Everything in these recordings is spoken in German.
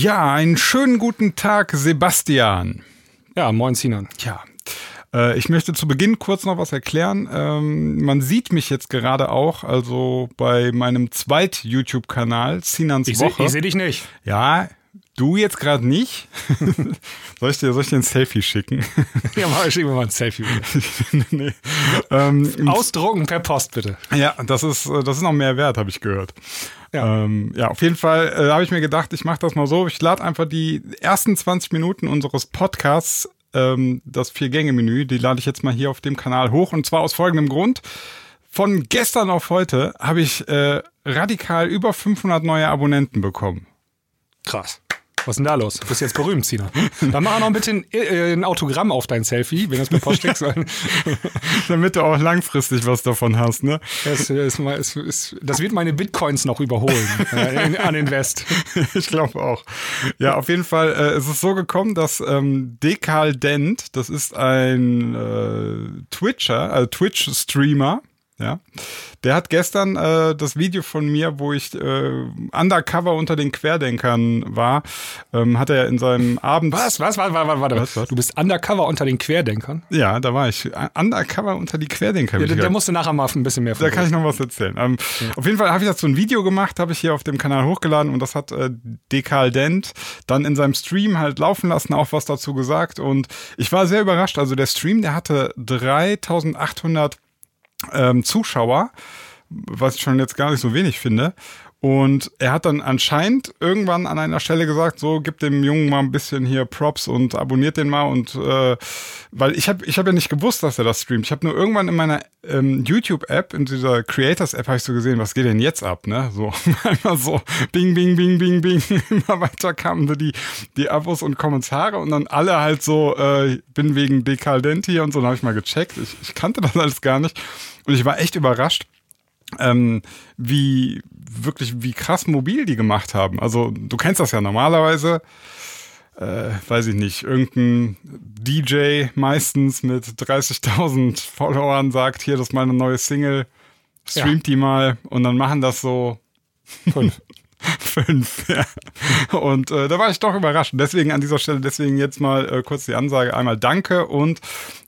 Ja, einen schönen guten Tag, Sebastian. Ja, moin Sinan. Tja, äh, ich möchte zu Beginn kurz noch was erklären. Ähm, man sieht mich jetzt gerade auch, also bei meinem Zweit-YouTube-Kanal, Sinans Ich Woche. sehe seh dich nicht. Ja, du jetzt gerade nicht. soll, ich dir, soll ich dir ein Selfie schicken? Ja, mal, schick mir mal ein Selfie. Nee. ähm, Ausdrucken per Post, bitte. ja, das ist, äh, das ist noch mehr wert, habe ich gehört. Ja. Ähm, ja, auf jeden Fall äh, habe ich mir gedacht, ich mache das mal so. Ich lade einfach die ersten 20 Minuten unseres Podcasts, ähm, das Vier-Gänge-Menü, die lade ich jetzt mal hier auf dem Kanal hoch. Und zwar aus folgendem Grund. Von gestern auf heute habe ich äh, radikal über 500 neue Abonnenten bekommen. Krass. Was ist denn da los? Du bist jetzt berühmt, Sina. Dann mach noch bitte ein, äh, ein Autogramm auf dein Selfie, wenn du es per Post schickst. weil Damit du auch langfristig was davon hast, ne? Das, ist, ist, das wird meine Bitcoins noch überholen äh, in, an Invest. ich glaube auch. Ja, auf jeden Fall äh, ist es so gekommen, dass ähm, Dekal Dent, das ist ein äh, Twitcher, also Twitch-Streamer, ja, der hat gestern äh, das Video von mir, wo ich äh, undercover unter den Querdenkern war, ähm, hat er in seinem Abend. Was? Was? Warte, warte, warte. Was, was? Du bist undercover unter den Querdenkern? Ja, da war ich. Undercover unter die Querdenker. Ja, ich da, musst du nachher mal ein bisschen mehr Da kann ich noch was erzählen. Ähm, Auf jeden Fall habe ich dazu ein Video gemacht, habe ich hier auf dem Kanal hochgeladen und das hat äh, Dekal Dent dann in seinem Stream halt laufen lassen, auch was dazu gesagt und ich war sehr überrascht. Also der Stream, der hatte 3800 ähm, Zuschauer, was ich schon jetzt gar nicht so wenig finde. Und er hat dann anscheinend irgendwann an einer Stelle gesagt, so gib dem Jungen mal ein bisschen hier Props und abonniert den mal und äh, weil ich habe ich hab ja nicht gewusst, dass er das streamt. Ich habe nur irgendwann in meiner ähm, YouTube-App, in dieser Creators-App, habe ich so gesehen, was geht denn jetzt ab, ne? So einmal so Bing, Bing, Bing, Bing, Bing, immer weiter kamen so die die Abos und Kommentare und dann alle halt so, äh, bin wegen Dekadent hier und so, dann habe ich mal gecheckt. Ich, ich kannte das alles gar nicht und ich war echt überrascht ähm, wie wirklich, wie krass mobil die gemacht haben. Also du kennst das ja normalerweise, äh, weiß ich nicht, irgendein DJ meistens mit 30.000 Followern sagt, hier, das ist meine neue Single, streamt die mal und dann machen das so Fünf. fünf. Ja. Und äh, da war ich doch überrascht. Deswegen an dieser Stelle, deswegen jetzt mal äh, kurz die Ansage. Einmal danke und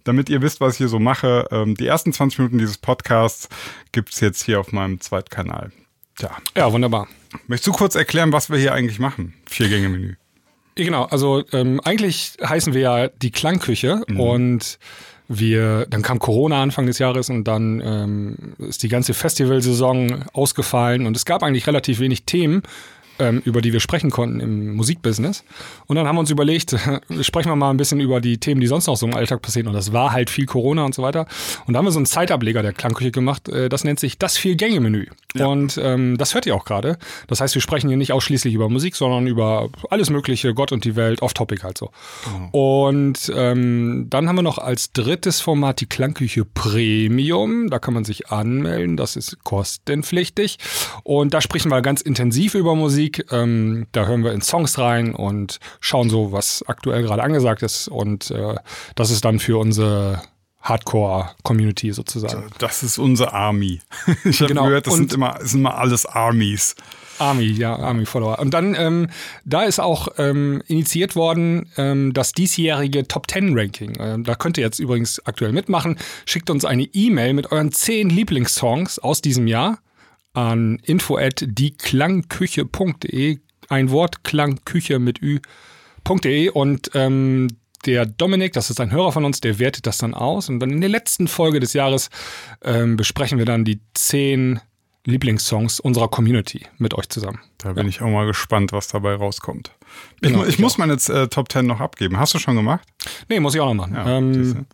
damit ihr wisst, was ich hier so mache, ähm, die ersten 20 Minuten dieses Podcasts gibt's jetzt hier auf meinem Zweitkanal. Tja, Ja, wunderbar. möchtest du kurz erklären, was wir hier eigentlich machen? Vier-Gänge-Menü. Genau. Also ähm, eigentlich heißen wir ja die Klangküche und wir, dann kam Corona Anfang des Jahres und dann ähm, ist die ganze Festivalsaison ausgefallen und es gab eigentlich relativ wenig Themen, ähm, über die wir sprechen konnten im Musikbusiness. Und dann haben wir uns überlegt, sprechen wir mal ein bisschen über die Themen, die sonst noch so im Alltag passieren. Und das war halt viel Corona und so weiter. Und da haben wir so einen Zeitableger der Klangküche gemacht. Äh, Das nennt sich das Vier-Gänge-Menü. Und ähm, das hört ihr auch gerade. Das heißt, wir sprechen hier nicht ausschließlich über Musik, sondern über alles Mögliche, Gott und die Welt, off-topic halt so. Und ähm, dann haben wir noch als drittes Format die Klangküche Premium. Da kann man sich anmelden. Das ist kostenpflichtig. Und da sprechen wir ganz intensiv über Musik. Ähm, da hören wir in Songs rein und schauen so, was aktuell gerade angesagt ist. Und äh, das ist dann für unsere Hardcore-Community sozusagen. Das ist unsere Army. Ich habe Genau. gehört, das sind immer, sind immer alles Armies. Army, ja, Army-Follower. Und dann, ähm, da ist auch ähm, initiiert worden ähm, das diesjährige Top 10 Ranking. Ähm, da könnt ihr jetzt übrigens aktuell mitmachen. Schickt uns eine E-Mail mit euren zehn Lieblingssongs aus diesem Jahr an info at dieklangküche.de. Ein Wort, Klangküche mit ü.de und ähm, der Dominik, das ist ein Hörer von uns, der wertet das dann aus. Und dann in der letzten Folge des Jahres ähm, besprechen wir dann die zehn Lieblingssongs unserer Community mit euch zusammen. Da bin ich auch mal gespannt, was dabei rauskommt. Ich, Genau, ich muss meine äh, Top 10 noch abgeben. Hast du schon gemacht? Nee, muss ich auch noch machen. Ja, ähm,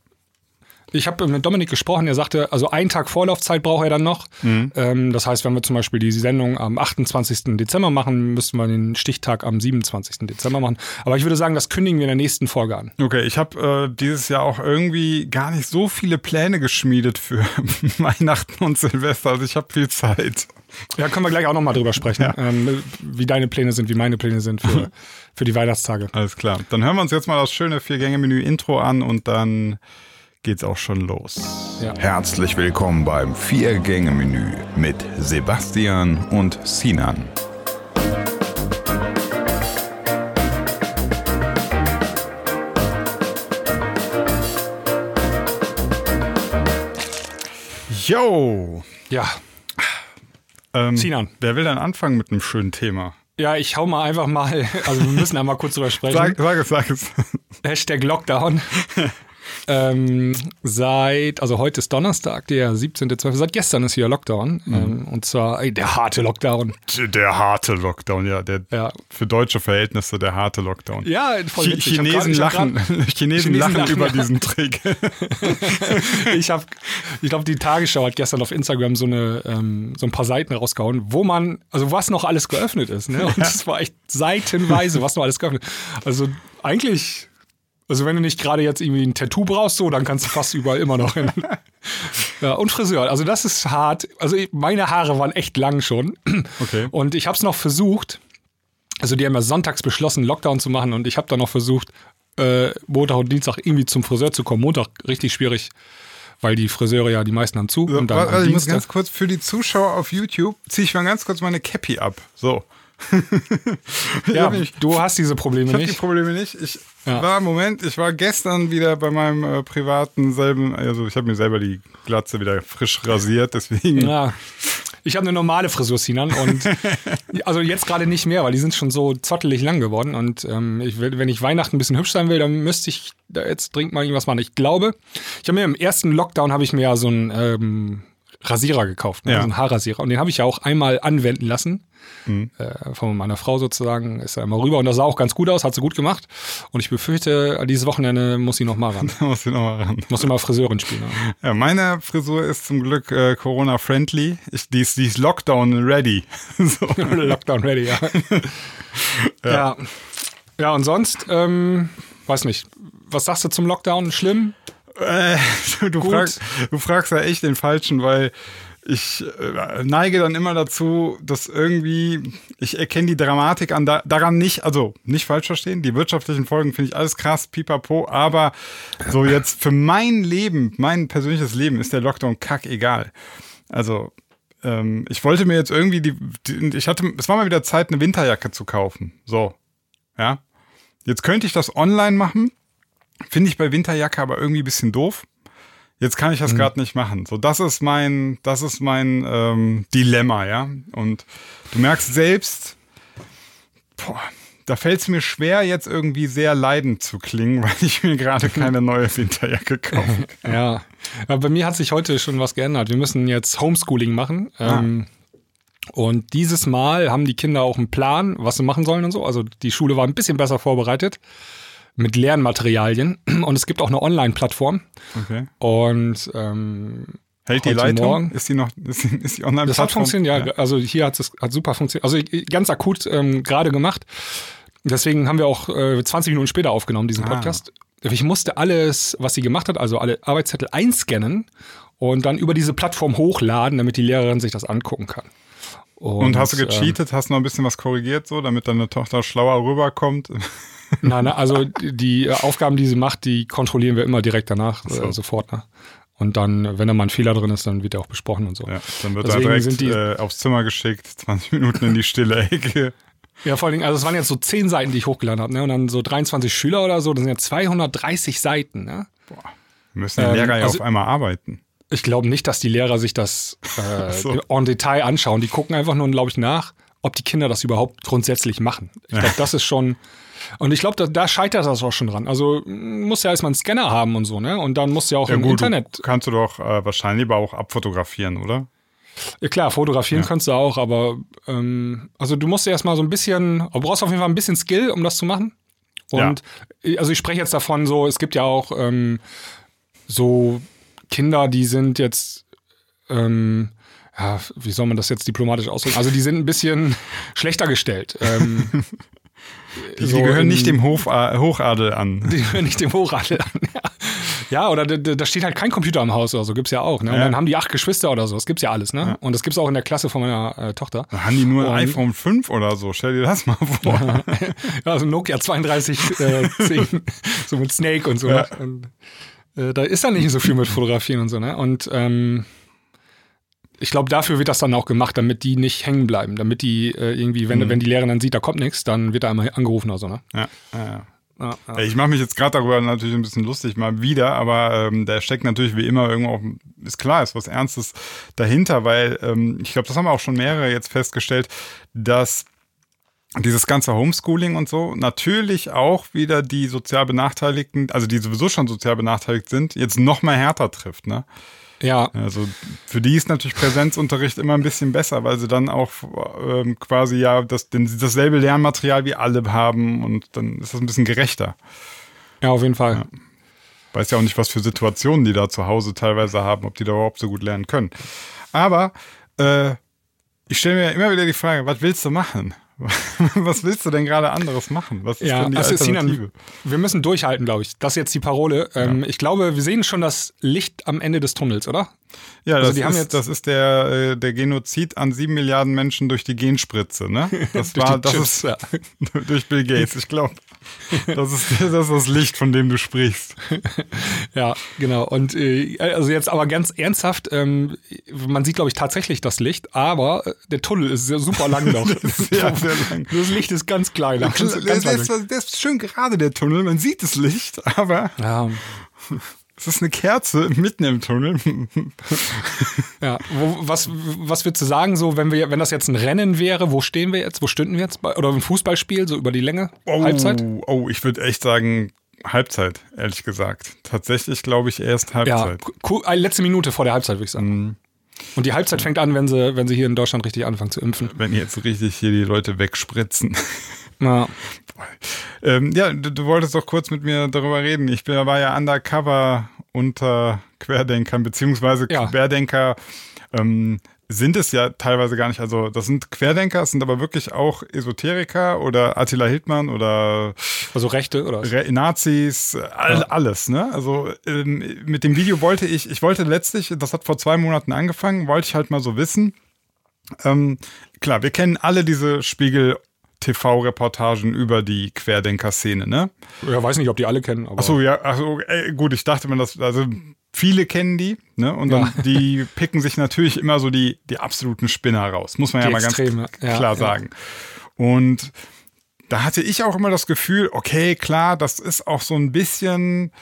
ich habe mit Dominik gesprochen, er sagte, also einen Tag Vorlaufzeit braucht er dann noch. Mhm. Ähm, das heißt, wenn wir zum Beispiel die Sendung am 28. Dezember machen, müssten wir den Stichtag am 27. Dezember machen. Aber ich würde sagen, das kündigen wir in der nächsten Folge an. Okay, ich habe äh, dieses Jahr auch irgendwie gar nicht so viele Pläne geschmiedet für Weihnachten und Silvester. Also ich habe viel Zeit. Ja, können wir gleich auch nochmal drüber sprechen, ähm, wie deine Pläne sind, wie meine Pläne sind für, für die Weihnachtstage. Alles klar. Dann hören wir uns jetzt mal das schöne Vier-Gänge-Menü-Intro an und dann geht's auch schon los. Ja. Herzlich willkommen beim Vier-Gänge-Menü mit Sebastian und Sinan. Yo! Ja. Ähm, Sinan. Wer will dann anfangen mit einem schönen Thema? Ja, ich hau mal einfach mal, also wir müssen einmal kurz drüber sprechen. Sag, sag es, sag es. Hashtag Lockdown. ähm, seit, also heute ist Donnerstag, der 17.12. Seit gestern ist hier Lockdown. Ähm, und zwar ey, der harte Lockdown. Der harte Lockdown, ja. Der, Ja. Für deutsche Verhältnisse der harte Lockdown. Ja, voll witzig. Chinesen, grad- lachen, Chinesen, Chinesen lachen lachen, über ja. diesen Trick. ich habe, ich glaube, die Tagesschau hat gestern auf Instagram so eine, ähm, so ein paar Seiten rausgehauen, wo man, also was noch alles geöffnet ist, ne? Und es war echt seitenweise, was noch alles geöffnet. Also eigentlich, also wenn du nicht gerade jetzt irgendwie ein Tattoo brauchst, so, dann kannst du fast überall immer noch hin. Ja, und Friseur, also das ist hart. Also meine Haare waren echt lang schon. Okay. Und ich habe es noch versucht, also die haben ja sonntags beschlossen, Lockdown zu machen und ich habe dann noch versucht, äh, Montag und Dienstag irgendwie zum Friseur zu kommen. Montag richtig schwierig, weil die Friseure ja die meisten haben zu. So, und dann warte, am ich muss ganz kurz für die Zuschauer auf YouTube ziehe ich mal ganz kurz meine Cappy ab. So. Ich ja, mich- du hast diese Probleme Ich habe die nicht. Probleme nicht. Ich Ja. war, Moment, ich war gestern wieder bei meinem äh, privaten selben, also ich habe mir selber die Glatze wieder frisch rasiert, deswegen. Ja. Ich habe eine normale Frisur, Sinan, und also jetzt gerade nicht mehr, weil die sind schon so zottelig lang geworden. Und ähm, ich will, wenn ich Weihnachten ein bisschen hübsch sein will, dann müsste ich da jetzt dringend mal irgendwas machen. Ich glaube, ich habe mir im ersten Lockdown habe ich mir ja so einen ähm, Rasierer gekauft, ne? Ja. so einen Haarrasierer. Und den habe ich ja auch einmal anwenden lassen. Mhm. Äh, von meiner Frau sozusagen ist er immer rüber und das sah auch ganz gut aus, hat sie gut gemacht. Und ich befürchte, dieses Wochenende muss sie noch mal ran. Muss ich nochmal ran. Muss sie mal Friseurin spielen. Ja, meine Frisur ist zum Glück äh, Corona-friendly. Die ist, die ist Lockdown-ready. so. Lockdown ready, ja. ja. Ja, und sonst, ähm, weiß nicht. Was sagst du zum Lockdown? Schlimm? Äh, du, Gut. fragst, du fragst ja echt den Falschen, weil ich äh, neige dann immer dazu, dass irgendwie, ich erkenne die Dramatik an, da, daran nicht, also nicht falsch verstehen, die wirtschaftlichen Folgen finde ich alles krass, pipapo, aber so jetzt für mein Leben, mein persönliches Leben ist der Lockdown kack egal. Also, ähm, ich wollte mir jetzt irgendwie die, die, ich hatte, es war mal wieder Zeit, eine Winterjacke zu kaufen. So, ja. Jetzt könnte ich das online machen. Finde ich bei Winterjacke aber irgendwie ein bisschen doof. Jetzt kann ich das gerade nicht machen. So, das ist mein, das ist mein ähm, Dilemma, ja. Und du merkst selbst, boah, da fällt es mir schwer, jetzt irgendwie sehr leidend zu klingen, weil ich mir gerade keine neue Winterjacke kaufe. Ja. Aber bei mir hat sich heute schon was geändert. Wir müssen jetzt Homeschooling machen. Ähm, und dieses Mal haben die Kinder auch einen Plan, was sie machen sollen und so. Also die Schule war ein bisschen besser vorbereitet mit Lernmaterialien. Und es gibt auch eine Online-Plattform. Okay. Und ähm, Hält die Leitung? Morgen. Ist die noch, ist die, ist die online Das hat funktioniert, ja. Also hier hat es hat super funktioniert. Also ganz akut ähm, gerade gemacht. Deswegen haben wir auch äh, 20 Minuten später aufgenommen, diesen Ah. Podcast. Ich musste alles, was sie gemacht hat, also alle Arbeitszettel einscannen und dann über diese Plattform hochladen, damit die Lehrerin sich das angucken kann. Und hast du ähm, gecheatet, hast noch ein bisschen was korrigiert, so, damit deine Tochter schlauer rüberkommt? Nein, nein, also die Aufgaben, die sie macht, die kontrollieren wir immer direkt danach, so. äh, sofort. Ne? Und dann, wenn da mal ein Fehler drin ist, dann wird er auch besprochen und so. Ja, dann wird Deswegen er direkt sind die- äh, aufs Zimmer geschickt, 20 Minuten in die stille Ecke. Ja, vor allen Dingen, also es waren jetzt so zehn Seiten, die ich hochgeladen habe, ne? Und dann so 23 Schüler oder so, das sind ja 230 Seiten, ne? Müssen die Ähm, Lehrer ja also- auf einmal arbeiten. Ich glaube nicht, dass die Lehrer sich das äh, so. en Detail anschauen. Die gucken einfach nur, glaube ich, nach, ob die Kinder das überhaupt grundsätzlich machen. Ich glaube, das ist schon. Und ich glaube, da, da scheitert das auch schon dran. Also m, muss ja erstmal einen Scanner haben und so, ne? Und dann muss ja auch Ja im gut, Internet. du kannst du doch äh, wahrscheinlich aber auch abfotografieren, oder? Ja, klar, fotografieren kannst du auch, aber ähm, also du musst ja erstmal so ein bisschen, du brauchst auf jeden Fall ein bisschen Skill, um das zu machen. Und äh, also ich spreche jetzt davon so, es gibt ja auch ähm, so Kinder, die sind jetzt, ähm, ja, wie soll man das jetzt diplomatisch ausdrücken? Also die sind ein bisschen schlechter gestellt. Ähm, Die, so die gehören in- nicht dem Hof, äh, Hochadel an. die hören nicht dem Hochadel an. Ja, ja oder da, steht halt kein Computer im Haus oder so, gibt's ja auch. Ne? Und Ja. dann haben die acht Geschwister oder so, das gibt's ja alles. Ne? Und das gibt's auch in der Klasse von meiner äh, Tochter. Da haben die nur ein Und- iPhone 5 oder so. Stell dir das mal vor. Ja, also Nokia 32 äh, 10, so mit Snake und so. Ja. Ne? Und, äh, da ist dann nicht so viel mit Fotografieren und so. Ne? Und ähm, ich glaube, dafür wird das dann auch gemacht, damit die nicht hängen bleiben. Damit die äh, irgendwie, wenn, wenn die Lehrerin dann sieht, da kommt nichts, dann wird er einmal angerufen oder so. Ne? Ja, ja, ja. Ja, ja. Ich mache mich jetzt gerade darüber natürlich ein bisschen lustig mal wieder, aber ähm, da steckt natürlich wie immer irgendwo, auch, ist klar, ist was Ernstes dahinter, weil ähm, ich glaube, das haben auch schon mehrere jetzt festgestellt, dass dieses ganze Homeschooling und so natürlich auch wieder die sozial Benachteiligten, also die sowieso schon sozial benachteiligt sind, jetzt noch mal härter trifft, ne? Ja. Also für die ist natürlich Präsenzunterricht immer ein bisschen besser, weil sie dann auch ähm, quasi ja das, den, dasselbe Lernmaterial wie alle haben und dann ist das ein bisschen gerechter. Ja, auf jeden Fall. Ja. Weiß ja auch nicht, was für Situationen die da zu Hause teilweise haben, ob die da überhaupt so gut lernen können. Aber äh, ich stelle mir immer wieder die Frage, was willst du machen? Was willst du denn gerade anderes machen? Was ist Ja, denn die Sinan, Alternative? wir müssen durchhalten, glaube ich. Das ist jetzt die Parole. Ähm, Ich glaube, wir sehen schon das Licht am Ende des Tunnels, oder? Ja, also das, die haben ist, jetzt- das ist der, äh, der Genozid an sieben Milliarden Menschen durch die Genspritze, ne? Das war, das Chips, ist ja. durch Bill Gates, ich glaube. Das ist, das ist das Licht, von dem du sprichst. Ja, genau. Und äh, also jetzt aber ganz ernsthaft, ähm, man sieht, glaube ich, tatsächlich das Licht, aber äh, der Tunnel ist sehr super lang noch. Sehr, sehr lang. Das Licht ist ganz klein. Der, Ganz, der, ganz der, weit ist, der ist schön gerade, der Tunnel. Man sieht das Licht, aber ja, es ist eine Kerze mitten im Tunnel. ja. Wo, was, was würdest du sagen, so, wenn wir, wenn das jetzt ein Rennen wäre, wo stehen wir jetzt? Wo stünden wir jetzt? Bei, oder ein Fußballspiel, so über die Länge? Oh, Halbzeit? Oh, ich würde echt sagen Halbzeit, ehrlich gesagt. Tatsächlich glaube ich erst Ja, Halbzeit. ku- äh, letzte Minute vor der Halbzeit, würde ich sagen. Und die Halbzeit fängt an, wenn sie, wenn sie hier in Deutschland richtig anfangen zu impfen. Wenn jetzt richtig hier die Leute wegspritzen. Ja. Ähm, ja, du, du wolltest doch kurz mit mir darüber reden. Ich bin, war ja undercover unter Querdenkern, beziehungsweise Ja. Querdenker ähm, sind es ja teilweise gar nicht. Also das sind Querdenker, es sind aber wirklich auch Esoteriker oder Attila Hildmann oder Also Rechte oder? Re Nazis, all, alles, ne? Also ähm, mit dem Video wollte ich, ich wollte letztlich, das hat vor zwei Monaten angefangen, wollte ich halt mal so wissen. Ähm, klar, wir kennen alle diese Spiegel TV-Reportagen über die Querdenker-Szene, ne? Ja, weiß nicht, ob die alle kennen, aber. Achso, ja, achso, ey, gut, ich dachte mir, das, also viele kennen die, ne? Und dann Ja. die picken sich natürlich immer so die, die absoluten Spinner raus, muss man ja Die mal Extreme, ganz ja, klar ja. sagen. Und da hatte ich auch immer das Gefühl, okay, klar, das ist auch so ein bisschen,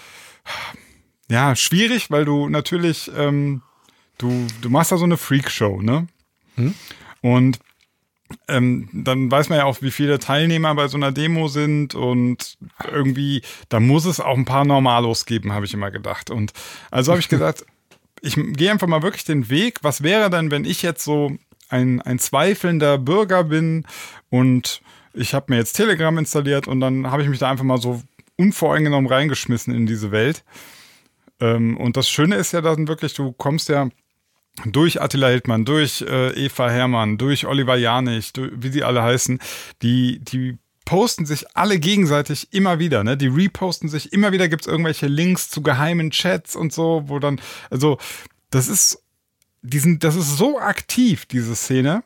ja, schwierig, weil du natürlich, ähm, du, du machst da so eine Freakshow, ne? Hm? Und ähm, dann weiß man ja auch, wie viele Teilnehmer bei so einer Demo sind und irgendwie, da muss es auch ein paar Normalos geben, habe ich immer gedacht. Und also habe ich gesagt, ich gehe einfach mal wirklich den Weg. Was wäre denn, wenn ich jetzt so ein, ein zweifelnder Bürger bin und ich habe mir jetzt Telegram installiert und dann habe ich mich da einfach mal so unvoreingenommen reingeschmissen in diese Welt. Ähm, und das Schöne ist ja dann wirklich, du kommst ja durch Attila Hildmann, durch äh, Eva Hermann, durch Oliver Janich, durch, wie sie alle heißen, die, die posten sich alle gegenseitig immer wieder, ne? Die reposten sich immer wieder, gibt's irgendwelche Links zu geheimen Chats und so, wo dann, also, das ist, die sind, das ist so aktiv, diese Szene.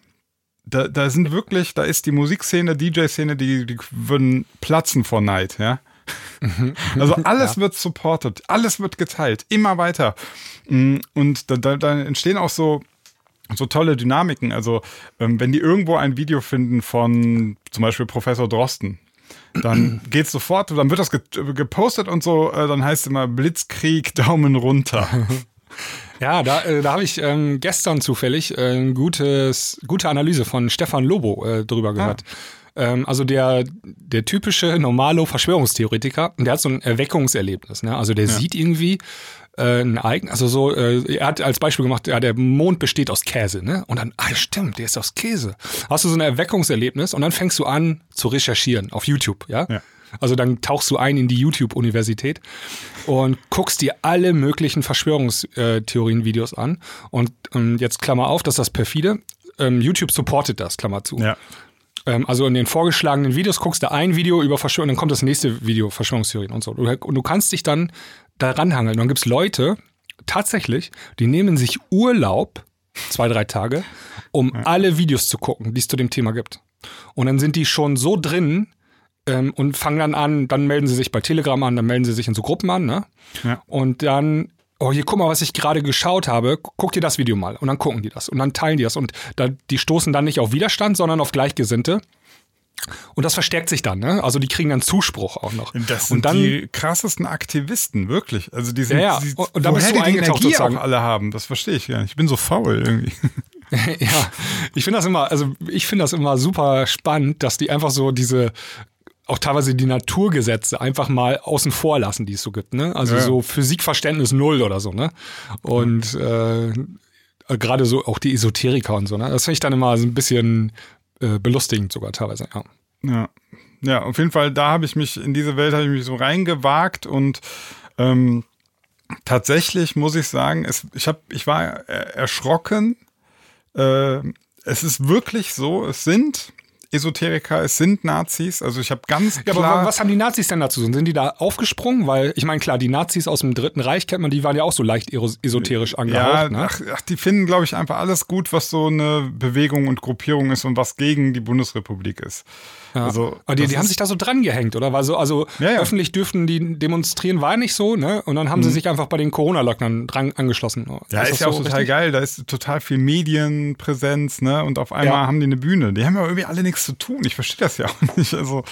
Da, da sind wirklich, da ist die Musikszene, DJ-Szene, die, die würden platzen vor Neid, ja. Also alles wird supported, alles wird geteilt, immer weiter. Mm, Und da, da, da entstehen auch so, so tolle Dynamiken. Also ähm, wenn die irgendwo ein Video finden von zum Beispiel Professor Drosten, dann geht's sofort, dann wird das ge gepostet und so, äh, dann heißt es immer Blitzkrieg, Daumen runter. Ja, da, äh, da habe ich ähm, gestern zufällig äh, ein gutes, gute Analyse von Stefan Lobo äh, drüber gehört. Ähm, also der, der typische normalo Verschwörungstheoretiker, der hat so ein Erweckungserlebnis. Ne? Also der sieht irgendwie äh, ein Eigen, also so, äh, er hat als Beispiel gemacht, ja, der Mond besteht aus Käse, ne? Und dann, ah, stimmt, der ist aus Käse. Hast du so ein Erweckungserlebnis und dann fängst du an zu recherchieren auf YouTube, ja? Ja. Also dann tauchst du ein in die YouTube-Universität und guckst dir alle möglichen Verschwörungstheorien-Videos an. Und ähm, jetzt Klammer auf, dass das perfide. Ähm, YouTube supportet das, Klammer zu. Ja. Ähm, also in den vorgeschlagenen Videos guckst du ein Video über Verschwörung, dann kommt das nächste Video, Verschwörungstheorien und so. Und du kannst dich dann daran hangeln. Und dann gibt es Leute, tatsächlich, die nehmen sich Urlaub, zwei, drei Tage, um alle Videos zu gucken, die es zu dem Thema gibt. Und dann sind die schon so drin ähm, und fangen dann an, dann melden sie sich bei Telegram an, dann melden sie sich in so Gruppen an, ne? Ja. Und dann, oh, hier guck mal, was ich gerade geschaut habe, guck dir das Video mal. Und dann gucken die das und dann teilen die das. Und da, die stoßen dann nicht auf Widerstand, sondern auf Gleichgesinnte. Und das verstärkt sich dann, ne? Also die kriegen dann Zuspruch auch noch. Das sind und dann, die krassesten Aktivisten, wirklich. Also die sind, Ja, ja. Die, Und- und da bist du die Energie sozusagen. auch alle haben, das verstehe ich gar nicht. Ich bin so faul irgendwie. ja, ich finde das immer, also ich finde das immer super spannend, dass die einfach so diese auch teilweise die Naturgesetze einfach mal außen vor lassen, die es so gibt, ne? Also Ja. so Physikverständnis null oder so, ne? Und äh, gerade so auch die Esoteriker und so, ne? Das finde ich dann immer so ein bisschen äh, belustigend sogar teilweise, ja. Ja. Ja, auf jeden Fall, da habe ich mich, in diese Welt habe ich mich so reingewagt und ähm, tatsächlich muss ich sagen, es, ich, hab, ich war er- erschrocken. Äh, es ist wirklich so, es sind Esoteriker, es sind Nazis. Also ich habe ganz Ja, klar. aber was haben die Nazis denn dazu? Sind die da aufgesprungen? Weil, ich meine, klar, die Nazis aus dem Dritten Reich kennt man, die waren ja auch so leicht esoterisch ja, angehaucht. ne? ach, ach, die finden, glaube ich, einfach alles gut, was so eine Bewegung und Gruppierung ist und was gegen die Bundesrepublik ist. Ja. Also, Aber die, die haben sich da so dran gehängt, oder? Weil so, also Ja, ja. öffentlich dürften die demonstrieren, war nicht so, ne? Und dann haben sie sich einfach bei den Corona-Leugnern dran angeschlossen. Mhm. Ja, ist ja auch so total richtig? geil. Da ist total viel Medienpräsenz, ne? Und auf einmal haben die eine Bühne. Die haben ja irgendwie alle nichts zu tun. Ich verstehe das ja auch nicht. Also,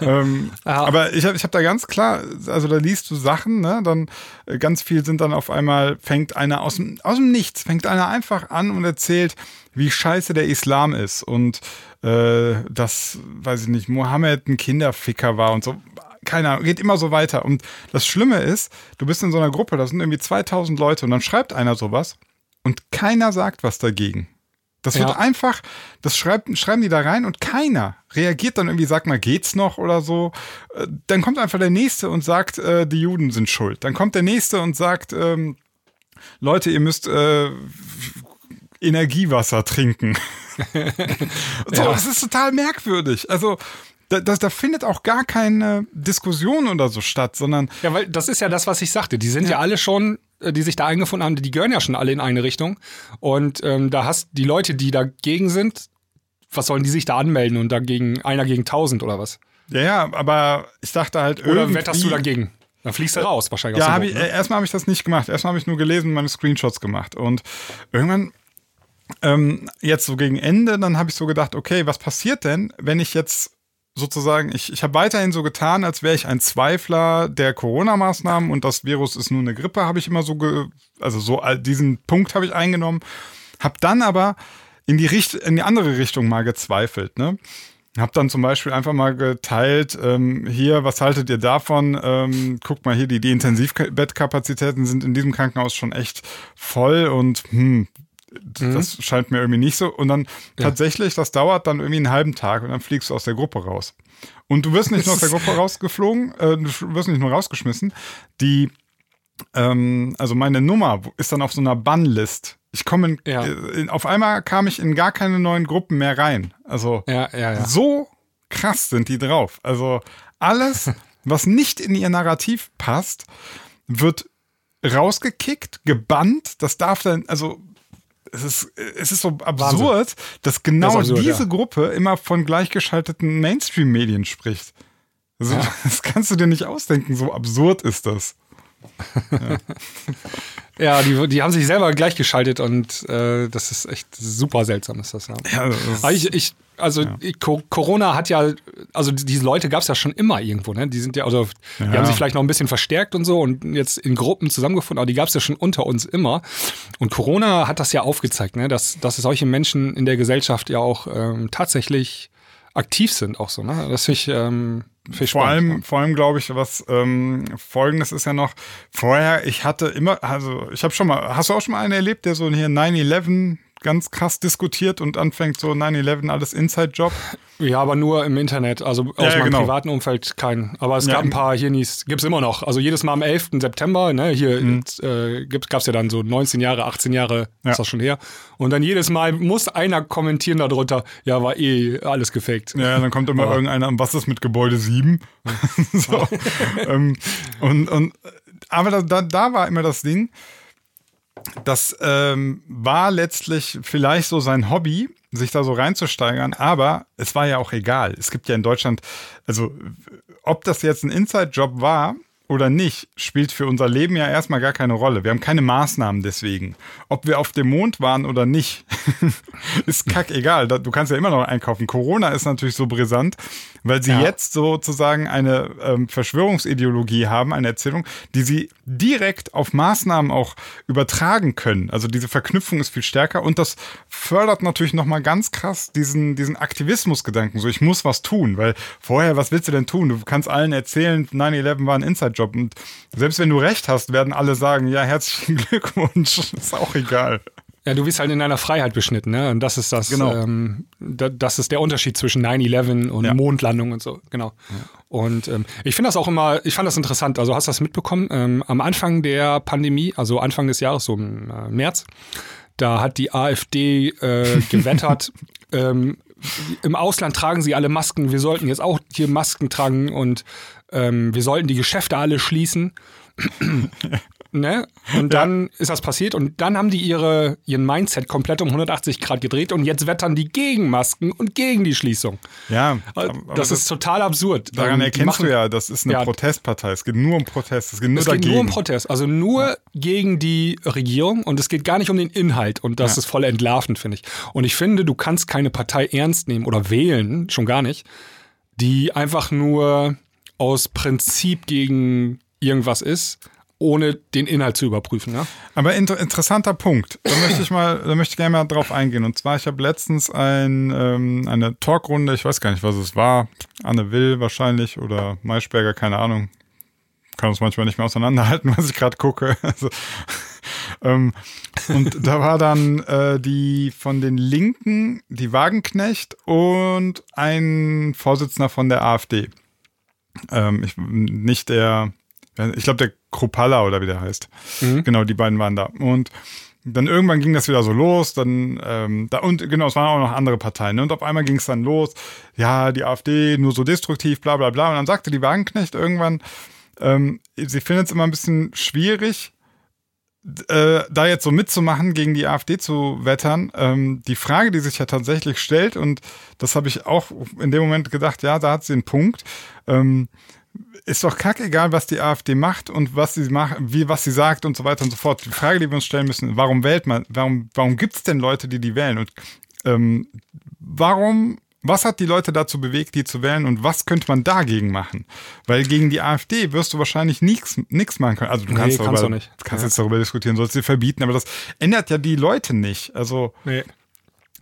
ähm, aber ich habe ich hab da ganz klar, also da liest du Sachen, ne? Dann äh, ganz viel sind dann auf einmal, fängt einer aus dem, aus dem Nichts, fängt einer einfach an und erzählt, wie scheiße der Islam ist und äh, dass, weiß ich nicht, Mohammed ein Kinderficker war und so. Keine Ahnung, geht immer so weiter. Und das Schlimme ist, du bist in so einer Gruppe, da sind irgendwie 2000 Leute und dann schreibt einer sowas und keiner sagt was dagegen. Das wird Ja. einfach, das schreibt, schreiben die da rein und keiner reagiert dann irgendwie, sag mal, geht's noch oder so. Äh, Dann kommt einfach der Nächste und sagt, äh, die Juden sind schuld. Dann kommt der Nächste und sagt, ähm, Leute, ihr müsst äh, Energiewasser trinken. so, Ja. das ist total merkwürdig. Also, da, da, da findet auch gar keine Diskussion oder so statt, sondern Ja, weil das ist ja das, was ich sagte. Die sind ja, alle schon, äh, die sich da eingefunden haben, die gehören ja schon alle in eine Richtung. Und ähm, da hast die Leute, die dagegen sind, was sollen die sich da anmelden und dagegen einer gegen tausend oder was? ja, ja, aber ich dachte halt Oder irgendwie, wetterst du dagegen? Dann fliegst du raus, wahrscheinlich. Ja, aus hab dem ich, Boot, äh, erstmal habe ich das nicht gemacht. Erstmal habe ich nur gelesen und meine Screenshots gemacht. Und irgendwann, ähm, jetzt so gegen Ende, dann habe ich so gedacht, okay, was passiert denn, wenn ich jetzt sozusagen, ich, ich habe weiterhin so getan, als wäre ich ein Zweifler der Corona-Maßnahmen und das Virus ist nur eine Grippe, habe ich immer so, ge, also so diesen Punkt habe ich eingenommen, habe dann aber in die, Richt in die andere Richtung mal gezweifelt, ne? Hab dann zum Beispiel einfach mal geteilt, ähm, hier, was haltet ihr davon? Ähm, guckt mal hier, die, die Intensivbettkapazitäten sind in diesem Krankenhaus schon echt voll und hm, das scheint mir irgendwie nicht so. Und dann tatsächlich, das dauert dann irgendwie einen halben Tag und dann fliegst du aus der Gruppe raus. Und du wirst nicht nur aus der Gruppe rausgeflogen, äh, du wirst nicht nur rausgeschmissen. Die, ähm, also meine Nummer ist dann auf so einer Bannlist. Ich komme in, Ja. äh, auf einmal kam ich in gar keine neuen Gruppen mehr rein. Also Ja, ja, ja. so krass sind die drauf. Also alles, was nicht in ihr Narrativ passt, wird rausgekickt, gebannt. Das darf dann, also es ist, es ist so absurd, dass genau Das absurd, diese ja. Gruppe immer von gleichgeschalteten Mainstream-Medien spricht. Also, Das kannst du dir nicht ausdenken, so absurd ist das. Ja, die, die haben sich selber gleichgeschaltet und äh, das ist echt super seltsam, ist das ja. Ja, das ich, ich, also Co- Corona hat ja, also diese Leute gab es ja schon immer irgendwo, ne? Die sind ja, also die Ja. haben sich vielleicht noch ein bisschen verstärkt und so und jetzt in Gruppen zusammengefunden, aber die gab es ja schon unter uns immer. Und Corona hat das ja aufgezeigt, ne? Dass, dass solche Menschen in der Gesellschaft ja auch ähm, tatsächlich aktiv sind, auch so, ne? Das finde ich, ähm, Vor spannend, allem, vor allem glaube ich, was ähm, folgendes ist ja noch, vorher, ich hatte immer, also ich habe schon mal, hast du auch schon mal einen erlebt, der so hier 9-11 ganz krass diskutiert und anfängt so 9-11 alles Inside-Job? Ja, aber nur im Internet, also aus ja, meinem genau. privaten Umfeld kein. Aber es Ja, gab ein paar Hirnis, gibt's immer noch. Also jedes Mal am 11. September, ne, hier Mhm. äh, gab's ja dann so 19 Jahre, 18 Jahre, Ja. ist das schon her. Und dann jedes Mal muss einer kommentieren darunter, ja, war eh alles gefaked. Ja, dann kommt immer irgendeiner, was ist mit Gebäude 7? so. ähm, und, und, aber da, da, da war immer das Ding, das ähm, war letztlich vielleicht so sein Hobby, sich da so reinzusteigern, aber es war ja auch egal. Es gibt ja in Deutschland, also ob das jetzt ein Inside-Job war oder nicht, spielt für unser Leben ja erstmal gar keine Rolle. Wir haben keine Maßnahmen deswegen. Ob wir auf dem Mond waren oder nicht, ist kackegal. Du kannst ja immer noch einkaufen. Corona ist natürlich so brisant, weil sie ja. jetzt sozusagen eine ähm, Verschwörungsideologie haben, eine Erzählung, die sie direkt auf Maßnahmen auch übertragen können. Also diese Verknüpfung ist viel stärker und das fördert natürlich nochmal ganz krass diesen, diesen Aktivismusgedanken. So, ich muss was tun, weil vorher, was willst du denn tun? Du kannst allen erzählen, 9-11 war ein Inside Job. Und selbst wenn du recht hast, werden alle sagen, ja, herzlichen Glückwunsch. Ist auch egal. Ja, du bist halt in deiner Freiheit beschnitten, ne? Und das ist das, genau. ähm, da, das ist der Unterschied zwischen 9-11 und ja. Mondlandung und so, genau. Ja. Und ähm, ich finde das auch immer, ich fand das interessant. Also hast du das mitbekommen? Ähm, am Anfang der Pandemie, also Anfang des Jahres, so im äh, März, da hat die AfD äh, gewettert, ähm, im Ausland tragen sie alle Masken, wir sollten jetzt auch hier Masken tragen und ähm, wir sollten die Geschäfte alle schließen. Ne? Und dann ja. ist das passiert und dann haben die ihre, ihren Mindset komplett um 180 Grad gedreht und jetzt wettern die gegen Masken und gegen die Schließung. Ja, das, das ist total absurd. Daran ähm, erkennst machen, du ja, das ist eine ja, Protestpartei. Es geht nur um Protest. Es geht nur es dagegen. geht nur um Protest. Also nur ja. gegen die Regierung und es geht gar nicht um den Inhalt und das ist voll entlarvend, finde ich. Und ich finde, du kannst keine Partei ernst nehmen oder wählen, schon gar nicht, die einfach nur aus Prinzip gegen irgendwas ist, ohne den Inhalt zu überprüfen. Ja? Aber inter interessanter Punkt. Da möchte ich mal, da möchte ich gerne mal drauf eingehen. Und zwar, ich habe letztens ein, ähm, eine Talkrunde, ich weiß gar nicht, was es war. Anne Will wahrscheinlich oder Maischberger, keine Ahnung. Kann uns manchmal nicht mehr auseinanderhalten, was ich gerade gucke. Also, ähm, und da war dann äh, die von den Linken, die Wagenknecht und ein Vorsitzender von der AfD ähm, ich, nicht der, ich glaube der Kropala oder wie der heißt. Mhm. Genau, die beiden waren da. Und dann irgendwann ging das wieder so los, dann ähm, da und genau, es waren auch noch andere Parteien. Ne? Und auf einmal ging es dann los, ja, die AfD nur so destruktiv, bla bla bla. Und dann sagte die Wagenknecht irgendwann, ähm, sie findet es immer ein bisschen schwierig, äh, da jetzt so mitzumachen, gegen die AfD zu wettern, ähm, die Frage, die sich ja tatsächlich stellt, und das habe ich auch in dem Moment gedacht, ja, da hat sie einen Punkt. Ähm, ist doch kackegal, was die AfD macht und was sie macht, wie, was sie sagt und so weiter und so fort. Die Frage, die wir uns stellen müssen, warum wählt man, warum, warum gibt es denn Leute, die die wählen? Und ähm, warum was hat die Leute dazu bewegt, die zu wählen und was könnte man dagegen machen? Weil gegen die AfD wirst du wahrscheinlich nichts machen können. Also du kannst, nee, darüber, kannst, kannst ja. jetzt darüber diskutieren, sollst sie verbieten, aber das ändert ja die Leute nicht. Also nee.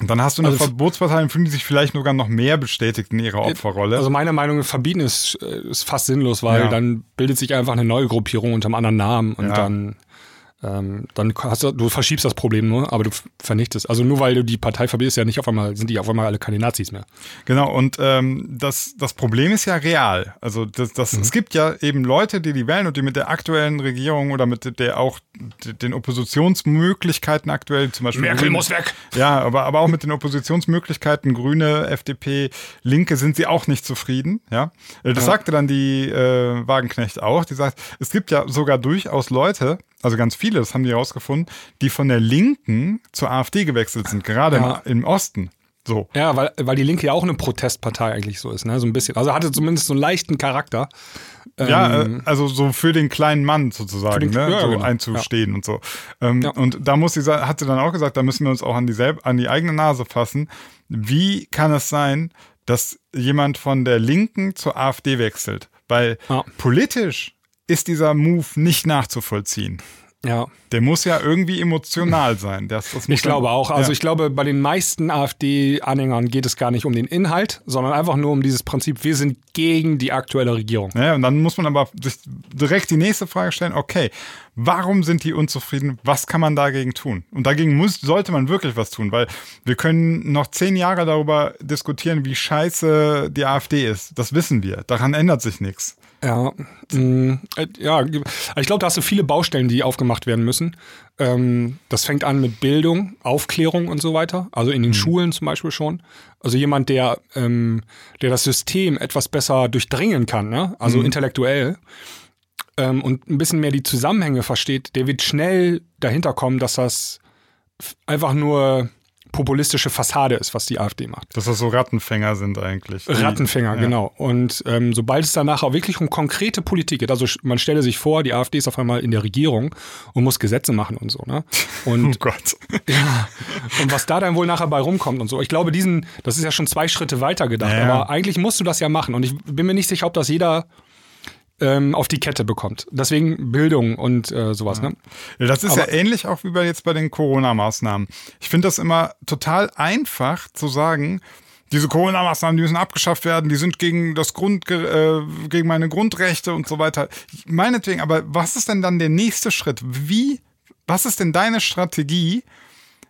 Dann hast du eine also, Verbotspartei und fühlen die sich vielleicht sogar noch mehr bestätigt in ihrer Opferrolle. Also meine Meinung, verbieten ist, ist fast sinnlos, weil ja. dann bildet sich einfach eine neue Gruppierung unter einem anderen Namen und ja. dann ähm, dann hast du, du verschiebst das Problem nur, aber du vernichtest. Also nur weil du die Partei verbietest, ja nicht auf einmal, sind die auf einmal alle keine Nazis mehr. Genau, und ähm, das, das Problem ist ja real. Also das, das, mhm. es gibt ja eben Leute, die die wählen und die mit der aktuellen Regierung oder mit der auch den Oppositionsmöglichkeiten aktuell zum Beispiel. Merkel Grüne, muss weg! Ja, aber, aber auch mit den Oppositionsmöglichkeiten, Grüne, FDP, Linke sind sie auch nicht zufrieden. Ja, äh, Das ja. sagte dann die äh, Wagenknecht auch. Die sagt, es gibt ja sogar durchaus Leute, also ganz viele, das haben die herausgefunden, die von der Linken zur AfD gewechselt sind, gerade ja. im, im, Osten. So. Ja, weil, weil die Linke ja auch eine Protestpartei eigentlich so ist, ne? So ein bisschen. Also hatte zumindest so einen leichten Charakter. Ja, ähm, äh, also so für den kleinen Mann sozusagen, den, ne? Ja, so genau. einzustehen ja. und so. Ähm, ja. Und da muss sie, hat sie dann auch gesagt, da müssen wir uns auch an die, selb, an die eigene Nase fassen. Wie kann es sein, dass jemand von der Linken zur AfD wechselt? Weil politisch ist dieser Move nicht nachzuvollziehen. Ja. Der muss ja irgendwie emotional sein. Das, das ich glaube auch. Also ja. ich glaube, bei den meisten AfD-Anhängern geht es gar nicht um den Inhalt, sondern einfach nur um dieses Prinzip, wir sind gegen die aktuelle Regierung. Ja, und dann muss man aber sich direkt die nächste Frage stellen, okay, warum sind die unzufrieden? Was kann man dagegen tun? Und dagegen muss, sollte man wirklich was tun, weil wir können noch zehn Jahre darüber diskutieren, wie scheiße die AfD ist. Das wissen wir. Daran ändert sich nichts. Ja, mh, mm, äh, ja, ich glaube, da hast du viele Baustellen, die aufgemacht werden müssen. Ähm, das fängt an mit Bildung, Aufklärung und so weiter. Also in den mhm. Schulen zum Beispiel schon. Also jemand, der, ähm, der das System etwas besser durchdringen kann, ne? also mhm. intellektuell ähm, und ein bisschen mehr die Zusammenhänge versteht, der wird schnell dahinter kommen, dass das einfach nur populistische Fassade ist, was die AfD macht. Dass das so Rattenfänger sind eigentlich. Rattenfänger, ja. genau. Und ähm, sobald es danach auch wirklich um konkrete Politik geht, also man stelle sich vor, die AfD ist auf einmal in der Regierung und muss Gesetze machen und so, ne? Oh Und, Gott. ja, und was da dann wohl nachher bei rumkommt und so. Ich glaube, diesen, das ist ja schon zwei Schritte weiter gedacht, Ja. aber eigentlich musst du das ja machen. Und ich bin mir nicht sicher, ob das jeder ähm, auf die Kette bekommt. Deswegen Bildung und äh, sowas, ne? Ja, das ist ja Aber- ähnlich auch wie bei jetzt bei den Corona-Maßnahmen. Ich finde das immer total einfach zu sagen, diese Corona-Maßnahmen, die müssen abgeschafft werden, die sind gegen das Grund, äh, gegen meine Grundrechte und so weiter. Meinetwegen, aber was ist denn dann der nächste Schritt? Wie, was ist denn deine Strategie,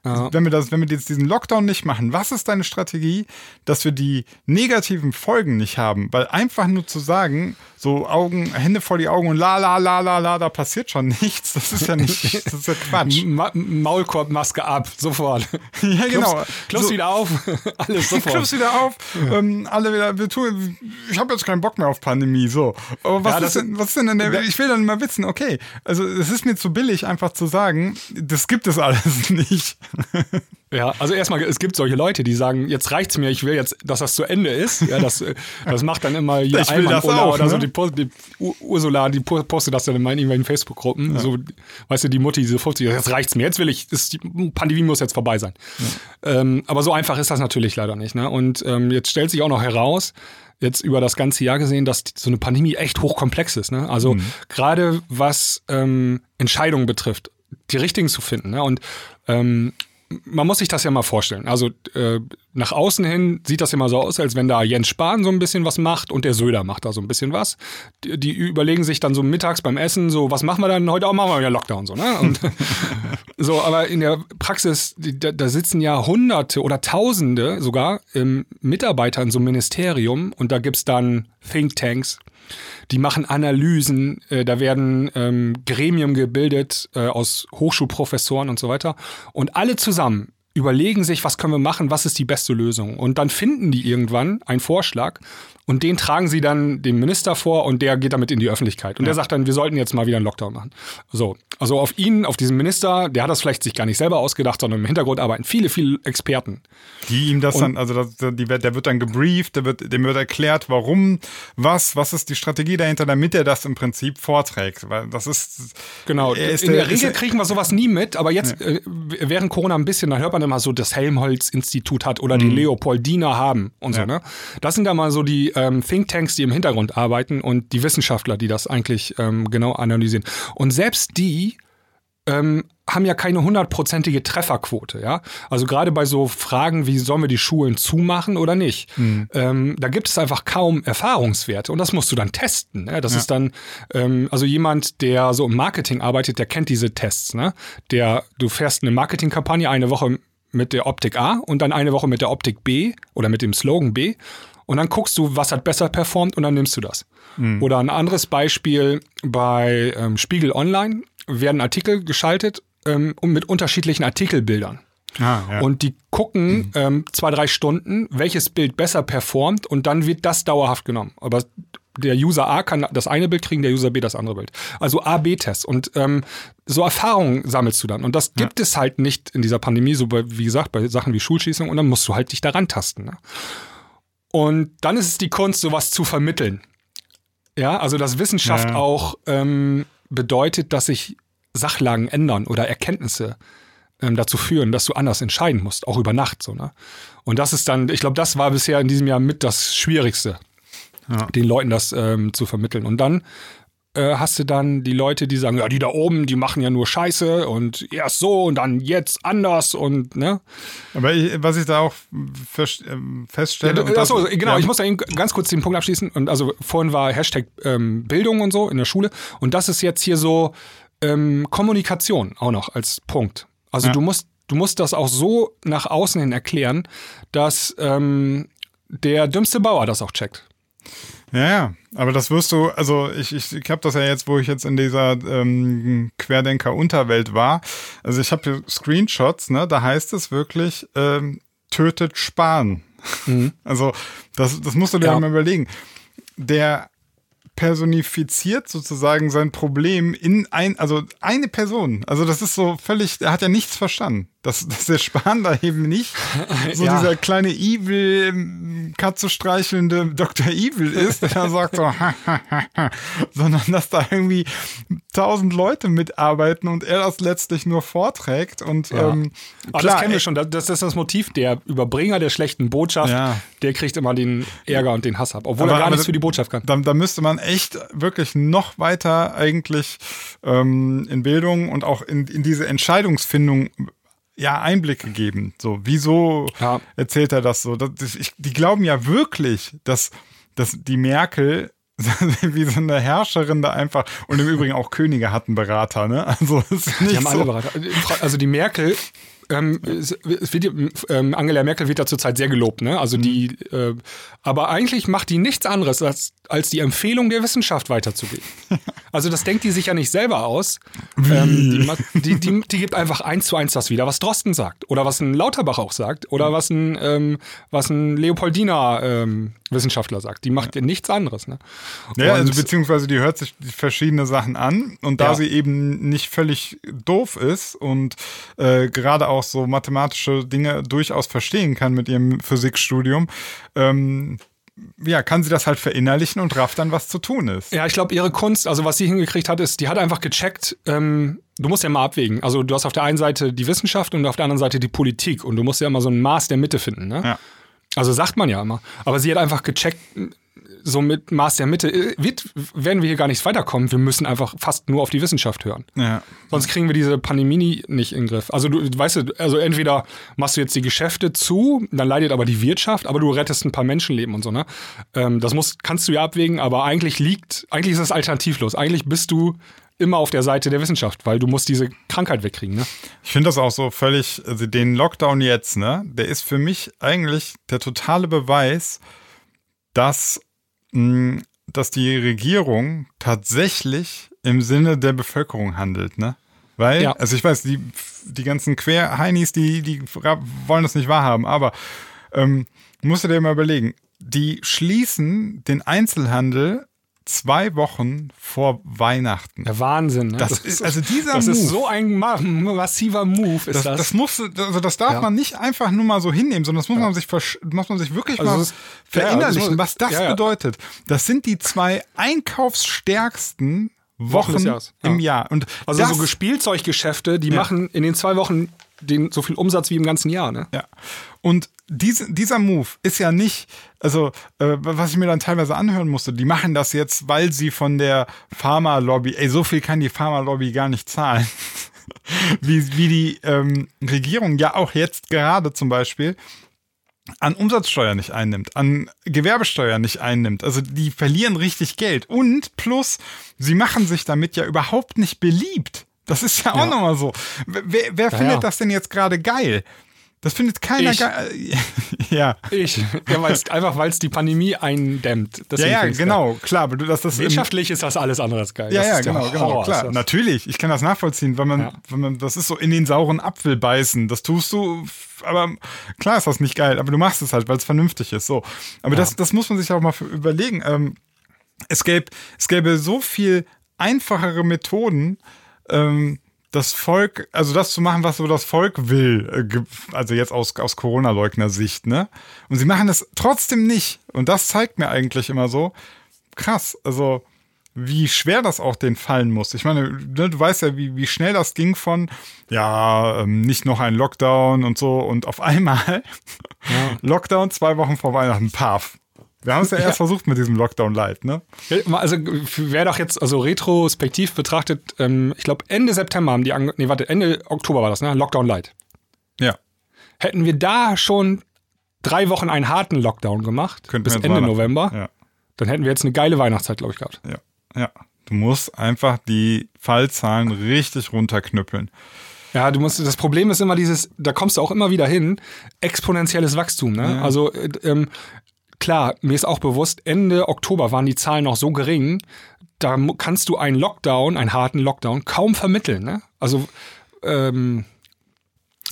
Ja. wenn wir das, wenn wir jetzt diesen Lockdown nicht machen, was ist deine Strategie, dass wir die negativen Folgen nicht haben? Weil einfach nur zu sagen, so Augen, Hände vor die Augen und la la la la la, da passiert schon nichts, das ist ja nicht, das ist ja Quatsch. Ma Maulkorbmaske ab, sofort. Ja, genau. Klopf's, klopf's So- wieder auf, alles sofort. Klopf's wieder auf, ähm, alle wieder, wir tun, ich habe jetzt keinen Bock mehr auf Pandemie, so. Aber was, Ja, ist, denn, was ist denn denn der, ich will dann mal wissen, okay, also es ist mir zu billig, einfach zu sagen, das gibt es alles nicht. Ja, also erstmal, es gibt solche Leute, die sagen, jetzt reicht's mir, ich will jetzt, dass das zu Ende ist. Ja, das, das macht dann immer hier Ich will das Ulla auch, oder so, ne? die, Post- die Ursula, die po- postet das dann immer in irgendwelchen Facebook-Gruppen. So, weißt du, die Mutti, diese 50, jetzt reicht's mir, jetzt will ich, das, die Pandemie muss jetzt vorbei sein. Ähm, aber so einfach ist das natürlich leider nicht. Ne? Und ähm, jetzt stellt sich auch noch heraus, jetzt über das ganze Jahr gesehen, dass so eine Pandemie echt hochkomplex ist. Ne? Also gerade was ähm, Entscheidungen betrifft, die richtigen zu finden. Ne? Und ähm, man muss sich das ja mal vorstellen. Also äh, nach außen hin sieht das immer so aus, als wenn da Jens Spahn so ein bisschen was macht und der Söder macht da so ein bisschen was. Die, die überlegen sich dann so mittags beim Essen, so, was machen wir dann heute? Auch machen wir wieder Lockdown, so, ne? Und so, aber in der Praxis, da, da sitzen ja Hunderte oder Tausende sogar ähm, Mitarbeiter in so einem Ministerium und da gibt's dann Thinktanks, die machen Analysen, äh, da werden ähm, Gremien gebildet äh, aus Hochschulprofessoren und so weiter. Und alle zusammen überlegen sich, was können wir machen, was ist die beste Lösung. Und dann finden die irgendwann einen Vorschlag und den tragen sie dann dem Minister vor und der geht damit in die Öffentlichkeit. Und der sagt dann, wir sollten jetzt mal wieder einen Lockdown machen. So, also auf ihn, auf diesen Minister, der hat das vielleicht sich gar nicht selber ausgedacht, sondern im Hintergrund arbeiten viele, viele Experten. Die ihm das dann, also das, die, der wird dann gebrieft, der wird, dem wird erklärt, warum, was, was ist die Strategie dahinter, damit er das im Prinzip vorträgt. Weil das ist Genau, ist in der, der- Regel kriegen wir sowas nie mit, aber jetzt äh, während Corona ein bisschen, dann hört man immer so, das Helmholtz-Institut hat oder die Leopoldiner haben und so, Mhm. Ja. ne? Das sind da mal so die ähm, Thinktanks, die im Hintergrund arbeiten und die Wissenschaftler, die das eigentlich ähm, genau analysieren. Und selbst die ähm, haben ja keine hundertprozentige Trefferquote, ja. Also gerade bei so Fragen, wie sollen wir die Schulen zumachen oder nicht, Mhm. ähm, da gibt es einfach kaum Erfahrungswerte und das musst du dann testen. Ne? Das ist dann, ähm, also jemand, der so im Marketing arbeitet, der kennt diese Tests. Ne? Der, du fährst eine Marketingkampagne eine Woche mit der Optik A und dann eine Woche mit der Optik B oder mit dem Slogan B. Und dann guckst du, was hat besser performt und dann nimmst du das. Oder ein anderes Beispiel bei ähm, Spiegel Online werden Artikel geschaltet ähm, mit unterschiedlichen Artikelbildern. ah, ja. Und die gucken ähm, zwei, drei Stunden, welches Bild besser performt und dann wird das dauerhaft genommen. Aber der User A kann das eine Bild kriegen, der User B das andere Bild. Also A-B-Test. Und ähm, so Erfahrungen sammelst du dann. Und das gibt es halt nicht in dieser Pandemie, so bei, wie gesagt, bei Sachen wie Schulschießung. Und dann musst du halt dich daran tasten. Ne? Und dann ist es die Kunst, sowas zu vermitteln. Ja, also dass Wissenschaft Ja. auch ähm, bedeutet, dass sich Sachlagen ändern oder Erkenntnisse ähm, dazu führen, dass du anders entscheiden musst, auch über Nacht so, ne? Und das ist dann, ich glaube, das war bisher in diesem Jahr mit das Schwierigste, Ja. den Leuten das ähm, zu vermitteln. Und dann äh, hast du dann die Leute, die sagen, ja, die da oben, die machen ja nur Scheiße und erst so und dann jetzt anders und ne? Aber ich, was ich da auch ähm, feststelle. das- Achso, genau, ja. ich muss da eben ganz kurz den Punkt abschließen. Und also vorhin war Hashtag ähm, Bildung und so in der Schule. Und das ist jetzt hier so ähm, Kommunikation auch noch als Punkt. Also Ja. du musst, du musst das auch so nach außen hin erklären, dass ähm, der dümmste Bauer das auch checkt. Ja, ja, aber das wirst du, also ich, ich, ich habe das ja jetzt, wo ich jetzt in dieser ähm, Querdenker-Unterwelt war. Also ich habe hier Screenshots, ne, da heißt es wirklich, ähm, tötet Spahn. Also das, das musst du dir Ja. mal überlegen. Der personifiziert sozusagen sein Problem in ein, also eine Person. Also das ist so völlig, er hat ja nichts verstanden. Dass der Spahn da eben nicht so Ja. dieser kleine Evil, ähm, Katze streichelnde Dr. Evil ist, der sagt so, sondern dass da irgendwie tausend Leute mitarbeiten und er das letztlich nur vorträgt und Ja. ähm, Aber klar, das kennen wir ey, schon. Das, das ist das Motiv. Der Überbringer der schlechten Botschaft, Ja. der kriegt immer den Ärger und den Hass ab, obwohl Aber- er gar nichts für die Botschaft kann. Da, da müsste man echt wirklich noch weiter eigentlich ähm, in Bildung und auch in, in diese Entscheidungsfindung ja Einblicke geben. So, wieso Ja. erzählt er das so? Das, ich, die glauben ja wirklich, dass, dass die Merkel wie so eine Herrscherin da einfach und im Übrigen auch Könige hatten Berater, ne? Also ist nicht Die haben so. alle Berater. Also die Merkel, ähm, wird, ähm, Angela Merkel wird da zurzeit sehr gelobt, ne? Also die, äh, aber eigentlich macht die nichts anderes, als, als die Empfehlung der Wissenschaft weiterzugeben. Also das denkt die sich ja nicht selber aus. Ähm, die, die, die, die gibt einfach eins zu eins das wieder, was Drosten sagt oder was ein Lauterbach auch sagt oder was ein, ähm, was ein Leopoldiner ähm, Wissenschaftler sagt. Die macht nichts anderes. Ne? Ja, also Und- beziehungsweise die hört sich verschiedene Sachen an und da Ja. sie eben nicht völlig doof ist und äh, gerade auch so mathematische Dinge durchaus verstehen kann mit ihrem Physikstudium, ähm, ja, kann sie das halt verinnerlichen und rafft dann, was zu tun ist. Ja, ich glaube, ihre Kunst, also was sie hingekriegt hat, ist, die hat einfach gecheckt, ähm, du musst ja mal abwägen. Also du hast auf der einen Seite die Wissenschaft und auf der anderen Seite die Politik und du musst ja immer so ein Maß der Mitte finden. Ne? Ja. Also sagt man ja immer. Aber sie hat einfach gecheckt, so mit Maß der Mitte, äh, wird, werden wir hier gar nicht weiterkommen. Wir müssen einfach fast nur auf die Wissenschaft hören. Ja. Sonst kriegen wir diese Pandemie nicht in den Griff. Also du weißt du, also entweder machst du jetzt die Geschäfte zu, dann leidet aber die Wirtschaft, aber du rettest ein paar Menschenleben und so, ne? Ähm, das muss, kannst du ja abwägen, aber eigentlich liegt, eigentlich ist das alternativlos. Eigentlich bist du immer auf der Seite der Wissenschaft, weil du musst diese Krankheit wegkriegen, ne? Ich finde das auch so völlig, also den Lockdown jetzt, ne, der ist für mich eigentlich der totale Beweis, dass, dass die Regierung tatsächlich im Sinne der Bevölkerung handelt, ne? Weil, Ja. also ich weiß, die, die ganzen Querheinis, die, die wollen das nicht wahrhaben, aber ähm, musst du dir mal überlegen, die schließen den Einzelhandel zwei Wochen vor Weihnachten. Der Wahnsinn, ne? Das ist- also dieser das ist Move- so ein ma massiver Move, ist Das, das. das, muss, also das darf Ja. man nicht einfach nur mal so hinnehmen, sondern das muss man sich muss man sich wirklich Also mal das ist- ja, ja, verinnerlichen, das muss- was das ja, ja. bedeutet. Das sind die zwei einkaufsstärksten Wochen Jahres, ja. im Jahr. Und also das, so Spielzeuggeschäfte, die Ja. machen in den zwei Wochen den, so viel Umsatz wie im ganzen Jahr, ne? Ja. Und diese, dieser Move ist ja nicht, also äh, was ich mir dann teilweise anhören musste, die machen das jetzt, weil sie von der Pharma-Lobby, ey, so viel kann die Pharma-Lobby gar nicht zahlen. wie, wie die ähm, Regierung ja auch jetzt gerade zum Beispiel an Umsatzsteuer nicht einnimmt, an Gewerbesteuer nicht einnimmt. Also die verlieren richtig Geld. Und plus, sie machen sich damit ja überhaupt nicht beliebt. Das ist ja auch Ja. nochmal so. Wer, wer findet ja. das denn jetzt gerade geil? Das findet keiner Ich. geil. Ja. Ich. Ja, weil's, einfach weil es die Pandemie eindämmt. Ja, Deswegen ja, genau, klar. Aber du, dass das Geil. im- Wirtschaftlich ist das alles andere als geil. Ja, das ja, genau, genau, Horror, klar. das. Natürlich, ich kann das nachvollziehen, wenn man, Ja. wenn man, das ist so in den sauren Apfel beißen. Das tust du, aber klar ist das nicht geil, aber du machst es halt, weil es vernünftig ist. So, aber das, das muss man sich auch mal überlegen. Ähm, es gäbe, es gäbe so viel einfachere Methoden. Ähm, das Volk, also das zu machen, was so das Volk will, äh, also jetzt aus, aus Corona-Leugner-Sicht, ne? Und sie machen es trotzdem nicht. Und das zeigt mir eigentlich immer so, krass, also wie schwer das auch den fallen muss. Ich meine, ne, du weißt ja, wie, wie schnell das ging von, ja, ähm, nicht noch ein Lockdown und so und auf einmal Lockdown zwei Wochen vor Weihnachten, paf. Wir haben es ja erst versucht mit diesem Lockdown-Light, ne? Also wer doch jetzt, also retrospektiv betrachtet, ähm, ich glaube Ende September haben die, ange nee, warte, Ende Oktober war das, ne? Lockdown Light. Ja. Hätten wir da schon drei Wochen einen harten Lockdown gemacht, Könnten bis Ende November, Ja. dann hätten wir jetzt eine geile Weihnachtszeit, glaube ich, gehabt. Ja, ja. Du musst einfach die Fallzahlen richtig runterknüppeln. Ja, du musst, das Problem ist immer dieses, da kommst du auch immer wieder hin, exponentielles Wachstum. Ne? Also äh, ähm, klar, mir ist auch bewusst, Ende Oktober waren die Zahlen noch so gering, da kannst du einen Lockdown, einen harten Lockdown, kaum vermitteln. Ne? Also ähm,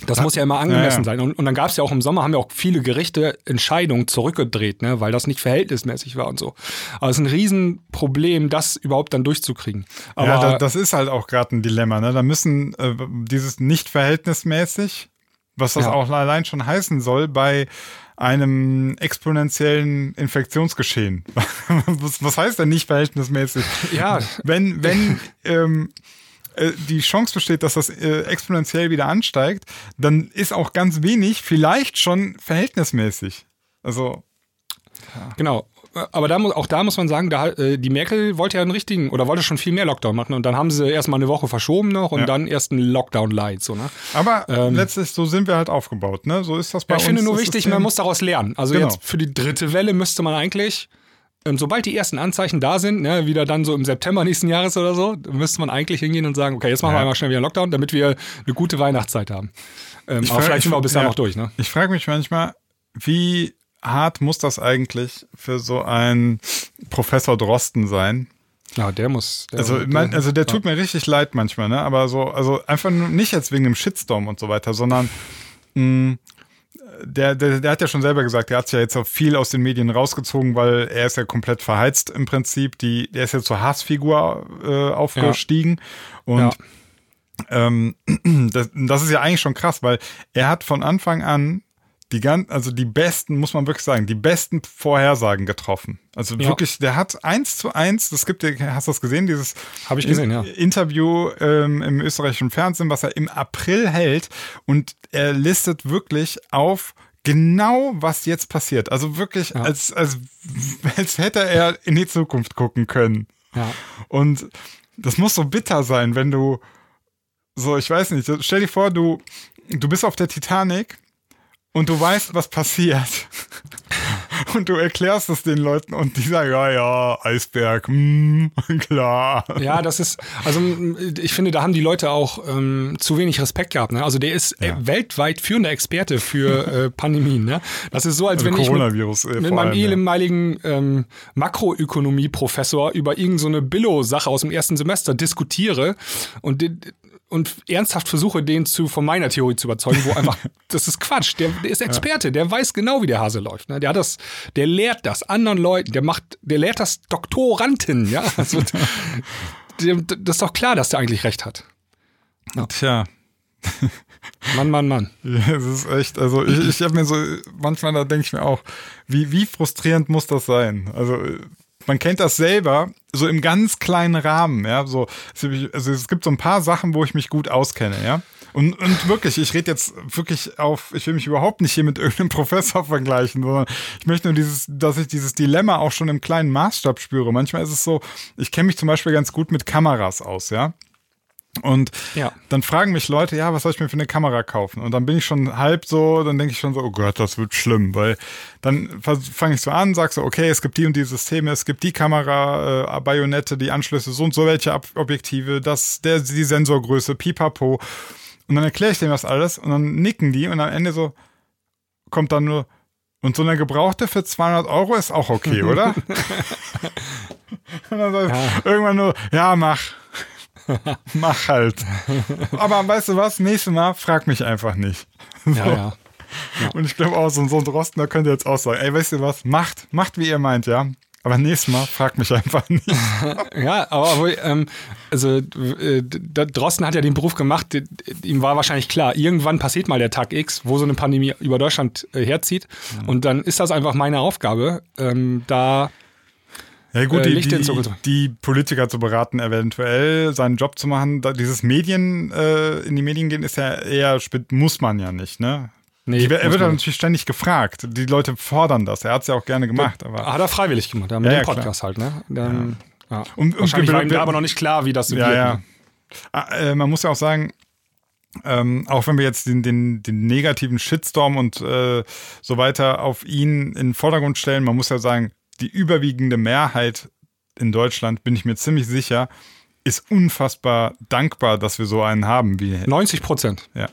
das muss ja immer angemessen Ja, sein. Und, und dann gab es ja auch im Sommer, haben ja auch viele Gerichte Entscheidungen zurückgedreht, ne? weil das nicht verhältnismäßig war und so. Aber es ist ein Riesenproblem, das überhaupt dann durchzukriegen. Aber ja, da, das ist halt auch gerade ein Dilemma. Ne? Da müssen äh, dieses nicht verhältnismäßig Was das Ja. auch allein schon heißen soll bei einem exponentiellen Infektionsgeschehen. was, was heißt denn nicht verhältnismäßig? Ja. Wenn, wenn ähm, äh, die Chance besteht, dass das äh, exponentiell wieder ansteigt, dann ist auch ganz wenig vielleicht schon verhältnismäßig. Also, Genau. Aber da, auch da muss man sagen, da, äh, die Merkel wollte ja einen richtigen oder wollte schon viel mehr Lockdown machen und dann haben sie erstmal eine Woche verschoben noch und Ja. dann erst einen Lockdown light. So, ne? aber Ähm. letztlich, so sind wir halt aufgebaut, ne? So ist das bei Ja, uns. ich finde nur wichtig, System. man muss daraus lernen. Also Genau. jetzt für die dritte Welle müsste man eigentlich, ähm, sobald die ersten Anzeichen da sind, ne, wieder dann so im September nächsten Jahres oder so, müsste man eigentlich hingehen und sagen, okay, jetzt machen wir Ja. einmal schnell wieder einen Lockdown, damit wir eine gute Weihnachtszeit haben. Ähm, aber frage- vielleicht sind wir auch bis dahin noch durch, ne? Ich frage mich manchmal, wie hart muss das eigentlich für so einen Professor Drosten sein? Ja, der muss. Der, Also, mein, also der tut mir richtig leid manchmal, ne? Aber so, also einfach nicht jetzt wegen dem Shitstorm und so weiter, sondern mh, der, der, der hat ja schon selber gesagt, der hat sich ja jetzt auch viel aus den Medien rausgezogen, weil er ist ja komplett verheizt im Prinzip. Die, der ist jetzt zur Hassfigur äh, aufgestiegen. Und Ja. ähm, das, das ist ja eigentlich schon krass, weil er hat von Anfang an die ganz, also die besten, muss man wirklich sagen, die besten Vorhersagen getroffen. Also Ja. wirklich, der hat eins zu eins, das gibt, ja- hast du das gesehen, dieses Hab ich gesehen, ja. Interview ähm, im österreichischen Fernsehen, was er im April hält und er listet wirklich auf genau, was jetzt passiert. Also wirklich, Ja. als, als, als hätte er in die Zukunft gucken können. Ja. Und das muss so bitter sein, wenn du so, ich weiß nicht, stell dir vor, du, du bist auf der Titanic und du weißt, was passiert. Und du erklärst es den Leuten und die sagen, ja, ja, Eisberg, mm, klar. Ja, das ist, also ich finde, da haben die Leute auch ähm, zu wenig Respekt gehabt. Ne? Also der ist äh, weltweit führender Experte für äh, Pandemien. Ne? Das ist so, als Also wenn ich mit, äh, mit meinem ja. ehemaligen ähm, Makroökonomie-Professor über irgendeine so Billo-Sache aus dem ersten Semester diskutiere und und ernsthaft versuche, den zu von meiner Theorie zu überzeugen, wo einfach, das ist Quatsch. Der, der ist Experte, der weiß genau, wie der Hase läuft. Ne? Der hat das, der lehrt das anderen Leuten, der macht, der lehrt das Doktoranten, ja. Also, das ist doch klar, dass der eigentlich recht hat. Tja, Mann, Mann, Mann. Ja, es ist echt, also ich, ich habe mir so, manchmal da denke ich mir auch, wie, wie frustrierend muss das sein? Also man kennt das selber, so im ganz kleinen Rahmen, ja, so, also es gibt so ein paar Sachen, wo ich mich gut auskenne, ja. Und, und wirklich, ich rede jetzt wirklich auf, ich will mich überhaupt nicht hier mit irgendeinem Professor vergleichen, sondern ich möchte nur dieses, dass ich dieses Dilemma auch schon im kleinen Maßstab spüre. Manchmal ist es so, ich kenne mich zum Beispiel ganz gut mit Kameras aus, ja. Und Ja. dann fragen mich Leute, ja, was soll ich mir für eine Kamera kaufen? Und dann bin ich schon halb so, dann denke ich schon so, oh Gott, das wird schlimm, weil dann fange ich so an, sag so, okay, es gibt die und die Systeme, es gibt die Kamera, äh, Bajonette, die Anschlüsse, so und so welche Ab Objektive, das, der, die Sensorgröße, pipapo. Und dann erkläre ich denen das alles und dann nicken die und am Ende so kommt dann nur, und so eine gebrauchte für 200 Euro ist auch okay, oder? und dann sag ich irgendwann nur, ja, mach. Mach halt. Aber weißt du was? Nächstes Mal frag mich einfach nicht. Ja, ja. Und ich glaube auch, so ein so ein Drosten, da könnt ihr jetzt auch sagen, ey, weißt du was? Macht, macht wie ihr meint, ja. Aber nächstes Mal fragt mich einfach nicht. Ja, aber, ähm, also äh, Drosten hat ja den Beruf gemacht, d- ihm war wahrscheinlich klar, irgendwann passiert mal der Tag X, wo so eine Pandemie über Deutschland äh, herzieht. Und dann ist das einfach meine Aufgabe, ähm, da Ja gut, Äh, die, Licht die, zu- die Politiker zu beraten, eventuell seinen Job zu machen. Dieses Medien, äh, in die Medien gehen, ist ja eher, spät- muss man ja nicht, ne? Nee, die, er wird ja nicht. natürlich ständig gefragt. Die Leute fordern das. Er hat es ja auch gerne gemacht. Aber hat er freiwillig gemacht, ja, mit Ja, dem ja, klar. Podcast halt, ne? Dann, ja. Und- und Wahrscheinlich wir- war ihm da aber noch nicht klar, wie das ja, wird. ja. Ne? Ah, äh, man muss ja auch sagen, ähm, auch wenn wir jetzt den, den, den negativen Shitstorm und äh, so weiter auf ihn in den Vordergrund stellen, man muss ja sagen, die überwiegende Mehrheit in Deutschland, bin ich mir ziemlich sicher, ist unfassbar dankbar, dass wir so einen haben wie 90 Prozent. ja.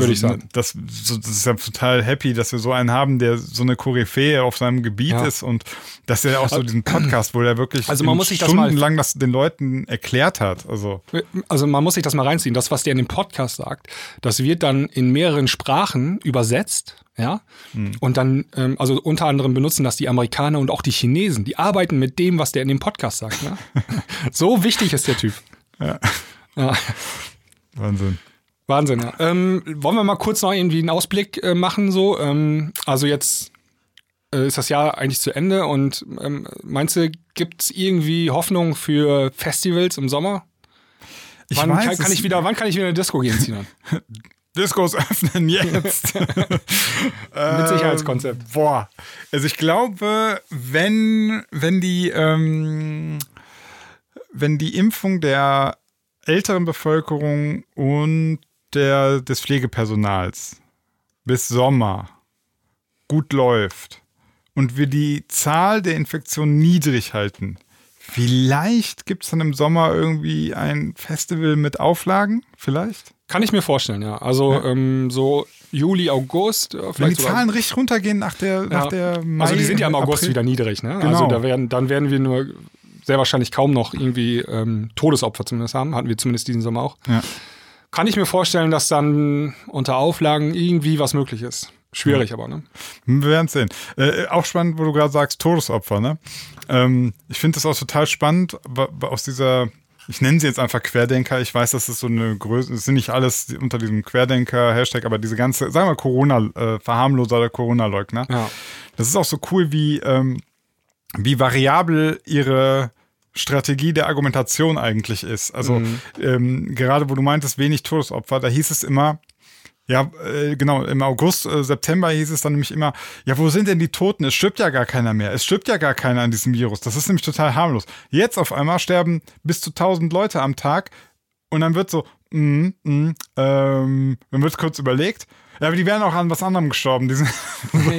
Würde ich sagen. Das, das ist ja total happy, dass wir so einen haben, der so eine Koryphäe auf seinem Gebiet Ja. ist und dass er auch so diesen Podcast, wo er wirklich Also man muss sich das mal- stundenlang das den Leuten erklärt hat. Also Also man muss sich das mal reinziehen. Das, was der in dem Podcast sagt, das wird dann in mehreren Sprachen übersetzt. Ja, und dann, ähm, also unter anderem benutzen das die Amerikaner und auch die Chinesen. Die arbeiten mit dem, was der in dem Podcast sagt. Ne? so wichtig ist der Typ. Ja. Ja. Wahnsinn. Wahnsinn, ja. Ähm, wollen wir mal kurz noch irgendwie einen Ausblick äh, machen, so? Ähm, also jetzt äh, ist das Jahr eigentlich zu Ende und ähm, meinst du, gibt es irgendwie Hoffnung für Festivals im Sommer? Ich wann, weiß kann, kann ich wieder, wann kann ich wieder in eine Disco gehen, Sinan? Discos öffnen jetzt. Mit Sicherheitskonzept. Ähm, boah. Also ich glaube, wenn, wenn die, ähm, wenn die Impfung der älteren Bevölkerung und der, des Pflegepersonals bis Sommer gut läuft und wir die Zahl der Infektionen niedrig halten, vielleicht gibt es dann im Sommer irgendwie ein Festival mit Auflagen, vielleicht? Kann ich mir vorstellen, ja. Also ähm, so Juli, August. äh, Wenn die vielleicht sogar- Zahlen richtig runtergehen nach der, nach Ja. der Mai, Also die sind ja im August April. wieder niedrig, ne? Genau. Also da werden, dann werden wir nur sehr wahrscheinlich kaum noch irgendwie ähm, Todesopfer zumindest haben. Hatten wir zumindest diesen Sommer auch. Ja. Kann ich mir vorstellen, dass dann unter Auflagen irgendwie was möglich ist. Schwierig aber, ne? Wir werden sehen. Äh, auch spannend, wo du gerade sagst, Todesopfer, ne? Ähm, ich finde das auch total spannend, aus dieser, ich nenne sie jetzt einfach Querdenker, ich weiß, das ist so eine Größe, es sind nicht alles unter diesem Querdenker-Hashtag, aber diese ganze, sagen wir Corona, äh, oder Corona-Leugner. Ja. Das ist auch so cool, wie, ähm, wie variabel ihre Strategie der Argumentation eigentlich ist. Also ähm, gerade wo du meintest, wenig Todesopfer, da hieß es immer, ja, äh, genau, im August, äh, September hieß es dann nämlich immer, ja, wo sind denn die Toten? Es stirbt ja gar keiner mehr. Es stirbt ja gar keiner an diesem Virus. Das ist nämlich total harmlos. Jetzt auf einmal sterben bis zu 1000 Leute am Tag und dann wird so, mm, mm, ähm, dann wird kurz überlegt, ja, aber die wären auch an was anderem gestorben.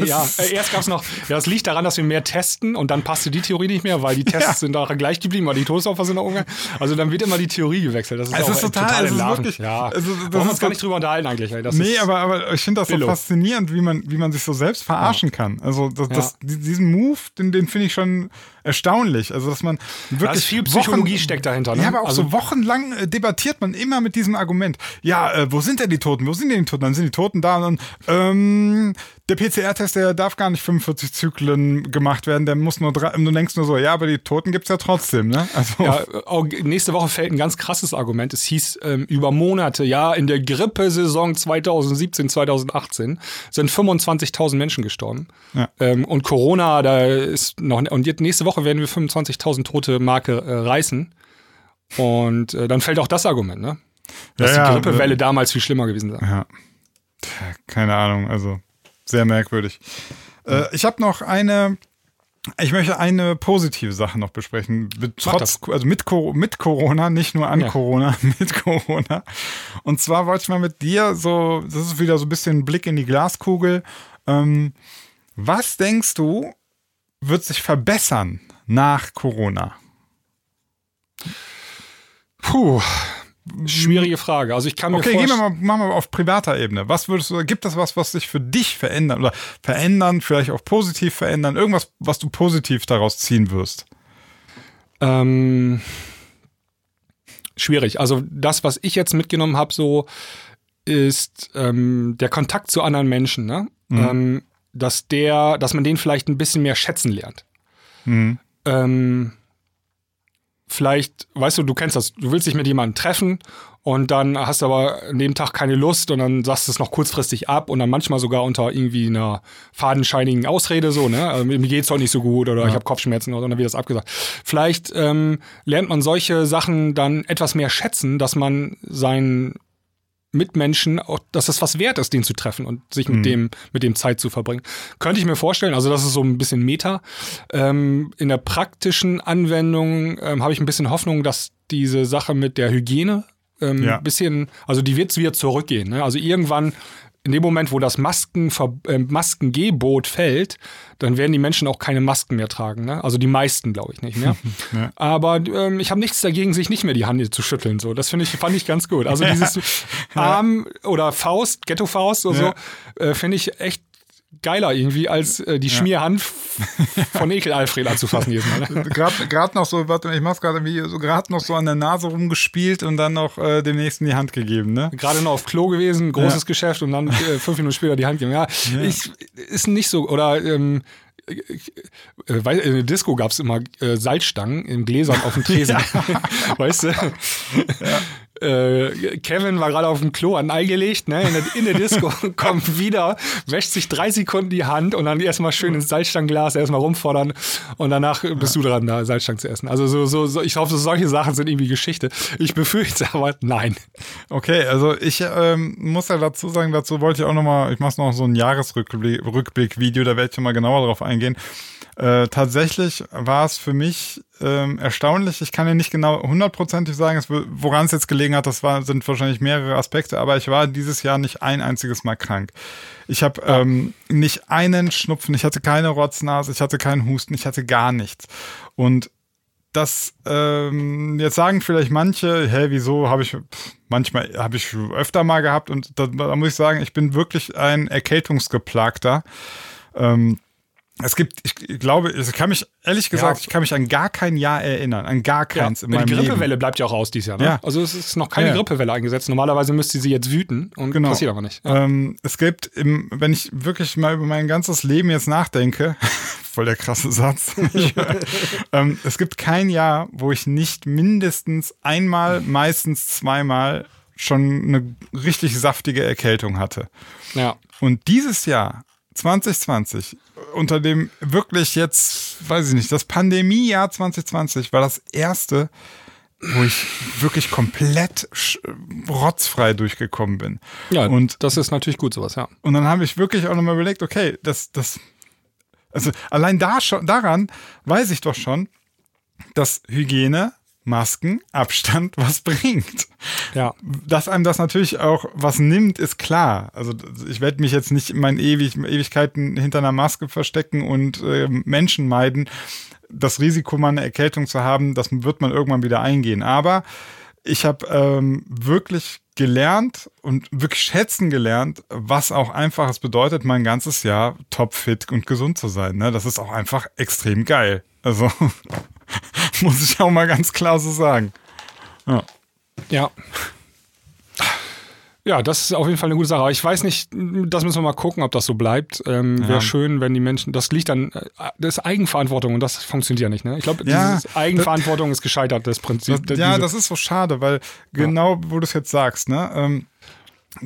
Ja, äh, erst gab es noch, ja, das liegt daran, dass wir mehr testen und dann passte die Theorie nicht mehr, weil die Tests Ja. sind da gleich geblieben, weil die Todesopfer sind auch umgegangen. Also dann wird immer die Theorie gewechselt. Das ist, Es auch ist total- es ist wirklich- Ja, also das ist uns gar so- nicht drüber unterhalten eigentlich. Weil nee, ist, aber, aber ich finde das so Billo. faszinierend, wie man, wie man sich so selbst verarschen kann. Also das, das, die- diesen Move, den, den finde ich schon erstaunlich. Also dass man wirklich da ist viel Psychologie steckt dahinter. Ne? Ja, aber auch also, so wochenlang äh, debattiert man immer mit diesem Argument. Ja, äh, wo sind denn die Toten? Wo sind denn die Toten? Dann sind die Toten da und dann, ähm, der PCR-Test, der darf gar nicht 45 Zyklen gemacht werden, der muss nur drei, du denkst nur so, ja, aber die Toten gibt's ja trotzdem, ne? Also, Ja, nächste Woche fällt ein ganz krasses Argument. Es hieß ähm, über Monate, ja, in der Grippesaison 2017, 2018 sind 25.000 Menschen gestorben. Ja. Ähm, und Corona, da ist noch, und jetzt nächste Woche werden wir 25.000 tote Marke äh, reißen. Und äh, dann fällt auch das Argument, ne? Dass Ja, ja, die Grippewelle damals viel schlimmer gewesen sei. Ja. Keine Ahnung, also sehr merkwürdig. Äh, ich habe noch eine, ich möchte eine positive Sache noch besprechen. Trotz, also mit, mit Corona, nicht nur an Ja. Corona, mit Corona. Und zwar wollte ich mal mit dir so, das ist wieder so ein bisschen ein Blick in die Glaskugel. Ähm, was denkst du, wird sich verbessern nach Corona? Puh, schwierige Frage. Also ich kann mir Okay, gehen wir mal, machen wir auf privater Ebene. Was würdest du, gibt es was, was sich für dich verändern oder verändern, vielleicht auch positiv verändern? Irgendwas, was du positiv daraus ziehen wirst? Ähm, schwierig. Also das, was ich jetzt mitgenommen habe, so ist ähm, der Kontakt zu anderen Menschen, ne? Ähm, dass der, dass man den vielleicht ein bisschen mehr schätzen lernt. Mhm. Ähm, vielleicht, weißt du, du kennst das, du willst dich mit jemandem treffen und dann hast du aber an dem Tag keine Lust und dann sagst du es noch kurzfristig ab und dann manchmal sogar unter irgendwie einer fadenscheinigen Ausrede so, ne? Also, mir geht's doch nicht so gut oder ich habe Kopfschmerzen oder dann wird das abgesagt. Vielleicht ähm, lernt man solche Sachen dann etwas mehr schätzen, dass man seinen Mitmenschen, auch, dass es was wert ist, den zu treffen und sich mit dem, mit dem Zeit zu verbringen. Könnte ich mir vorstellen, also das ist so ein bisschen Meta. Ähm, in der praktischen Anwendung ähm, habe ich ein bisschen Hoffnung, dass diese Sache mit der Hygiene ähm, Ja. ein bisschen, also die wird wieder zurückgehen. Ne? Also irgendwann, in dem Moment, wo das Maskenver äh, Maskengebot fällt, dann werden die Menschen auch keine Masken mehr tragen. Ne? Also die meisten, glaube ich, nicht mehr. Ja. Aber ähm, ich habe nichts dagegen, sich nicht mehr die Hand zu schütteln. So, das finde ich, fand ich ganz gut. Also dieses Arm oder Faust, Ghetto-Faust oder so, äh, finde ich echt geiler irgendwie, als äh, die Schmierhand von Ekel Alfred anzufassen jedes Mal. Gerade noch so, warte, ich mach's gerade wie so gerade noch so an der Nase rumgespielt und dann noch äh, dem nächsten die Hand gegeben, ne? Gerade noch auf Klo gewesen, großes Ja. Geschäft und dann äh, fünf Minuten später die Hand geben. Ja, ich ist nicht so. Oder ähm, äh, weil in der Disco gab es immer äh, Salzstangen in Gläsern auf dem Tresen. weißt du? Äh, Kevin war gerade auf dem Klo, ein Ei gelegt, ne, in der, in der Disco, kommt wieder, wäscht sich drei Sekunden die Hand und dann erstmal schön ins Salzstangglas erstmal rumfordern und danach bist du dran, da Salzstangen zu essen. Also so, so, so ich hoffe, solche Sachen sind irgendwie Geschichte. Ich befürchte aber, nein. Okay, also ich ähm, muss ja dazu sagen, dazu wollte ich auch nochmal, ich mache noch so ein Jahresrückblick-Video, da werde ich mal genauer drauf eingehen. Äh, tatsächlich war es für mich ähm, erstaunlich. Ich kann ja nicht genau hundertprozentig sagen, woran es jetzt gelegen hat. Das war, sind wahrscheinlich mehrere Aspekte, aber ich war dieses Jahr nicht ein einziges Mal krank. Ich habe ähm, nicht einen Schnupfen, ich hatte keine Rotznase, ich hatte keinen Husten, ich hatte gar nichts. Und das ähm, jetzt sagen vielleicht manche, hä, wieso habe ich manchmal habe ich öfter mal gehabt und da, da, muss ich sagen, ich bin wirklich ein Erkältungsgeplagter. Ähm, es gibt, ich glaube, ich kann mich, ehrlich gesagt, ja. ich kann mich an gar kein Jahr erinnern, an gar keins ja, in meinem Die Grippewelle Leben. bleibt ja auch aus dieses Jahr, ne? Ja. Also es ist noch keine ja. Grippewelle eingesetzt. Normalerweise müsste sie jetzt wüten und genau. passiert aber nicht. Ähm, es gibt, im, wenn ich wirklich mal über mein ganzes Leben jetzt nachdenke, voll der krasse Satz, ähm, es gibt kein Jahr, wo ich nicht mindestens einmal, meistens zweimal schon eine richtig saftige Erkältung hatte. Ja. Und dieses Jahr 2020 unter dem wirklich jetzt, weiß ich nicht, das Pandemiejahr 2020 war das erste, wo ich wirklich komplett rotzfrei durchgekommen bin. Ja, und das ist natürlich gut sowas, ja. Und dann habe ich wirklich auch nochmal überlegt, okay, das, das, also allein da schon, daran weiß ich doch schon, dass Hygiene Masken, Abstand was bringt. Ja. Dass einem das natürlich auch was nimmt, ist klar. Also ich werde mich jetzt nicht in meinen Ewig Ewigkeiten hinter einer Maske verstecken und äh, Menschen meiden. Das Risiko, mal eine Erkältung zu haben, das wird man irgendwann wieder eingehen. Aber ich habe ähm, wirklich gelernt und wirklich schätzen gelernt, was auch einfach es bedeutet, mein ganzes Jahr topfit und gesund zu sein. Ne? Das ist auch einfach extrem geil. Also Muss ich auch mal ganz klar so sagen. Ja. Ja. Ja, das ist auf jeden Fall eine gute Sache. ich weiß nicht, das müssen wir mal gucken, ob das so bleibt. Ähm, ja. Wäre schön, wenn die Menschen, das liegt dann, äh, das ist Eigenverantwortung und das funktioniert ja nicht. Ne? Ich glaube, ja, Eigenverantwortung das, ist gescheitert, das Prinzip. Das, ja, das ist so schade, weil genau, ja. wo du es jetzt sagst, ne? Ähm,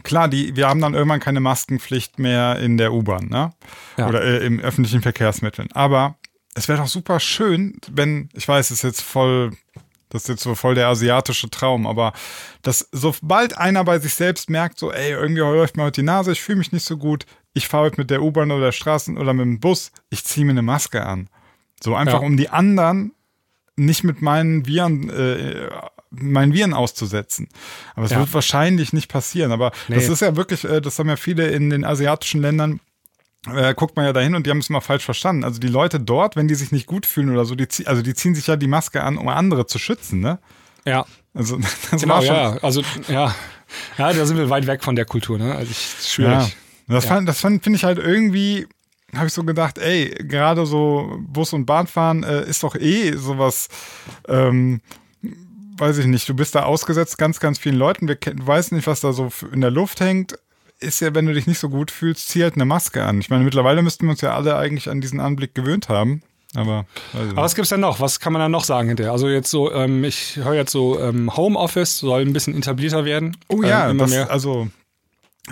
klar, die, wir haben dann irgendwann keine Maskenpflicht mehr in der U-Bahn, ne? Oder äh, im öffentlichen Verkehrsmitteln. Aber es wäre doch super schön, wenn, ich weiß, es ist jetzt voll, das ist jetzt so voll der asiatische Traum, aber dass sobald einer bei sich selbst merkt, so, ey, irgendwie läuft mir heute die Nase, ich fühle mich nicht so gut, ich fahre heute mit der U-Bahn oder der Straßen oder mit dem Bus, ich ziehe mir eine Maske an. So einfach, ja. um die anderen nicht mit meinen Viren, äh, meinen Viren auszusetzen. Aber es ja. wird wahrscheinlich nicht passieren. Aber nee. das ist ja wirklich, äh, das haben ja viele in den asiatischen Ländern äh, guckt man ja dahin und die haben es mal falsch verstanden. Also die Leute dort, wenn die sich nicht gut fühlen oder so, die, also die ziehen sich ja die Maske an, um andere zu schützen, ne? Ja. Also das genau, war schon. Ja, also ja, ja, da sind wir weit weg von der Kultur, ne? Also ich, schwierig. Ja. Das, ja. Fand, das fand, finde ich halt irgendwie, habe ich so gedacht, ey, gerade so Bus- und Bahnfahren äh, ist doch eh sowas, ähm, weiß ich nicht, du bist da ausgesetzt ganz, ganz vielen Leuten. Wir weiß nicht, was da so in der Luft hängt ist ja, wenn du dich nicht so gut fühlst, zieh halt eine Maske an. Ich meine, mittlerweile müssten wir uns ja alle eigentlich an diesen Anblick gewöhnt haben. Aber, aber was gibt's denn noch? Was kann man da noch sagen hinterher? Also jetzt so, ähm, ich höre jetzt so, ähm, Homeoffice soll ein bisschen etablierter werden. Oh ja, ähm, das, also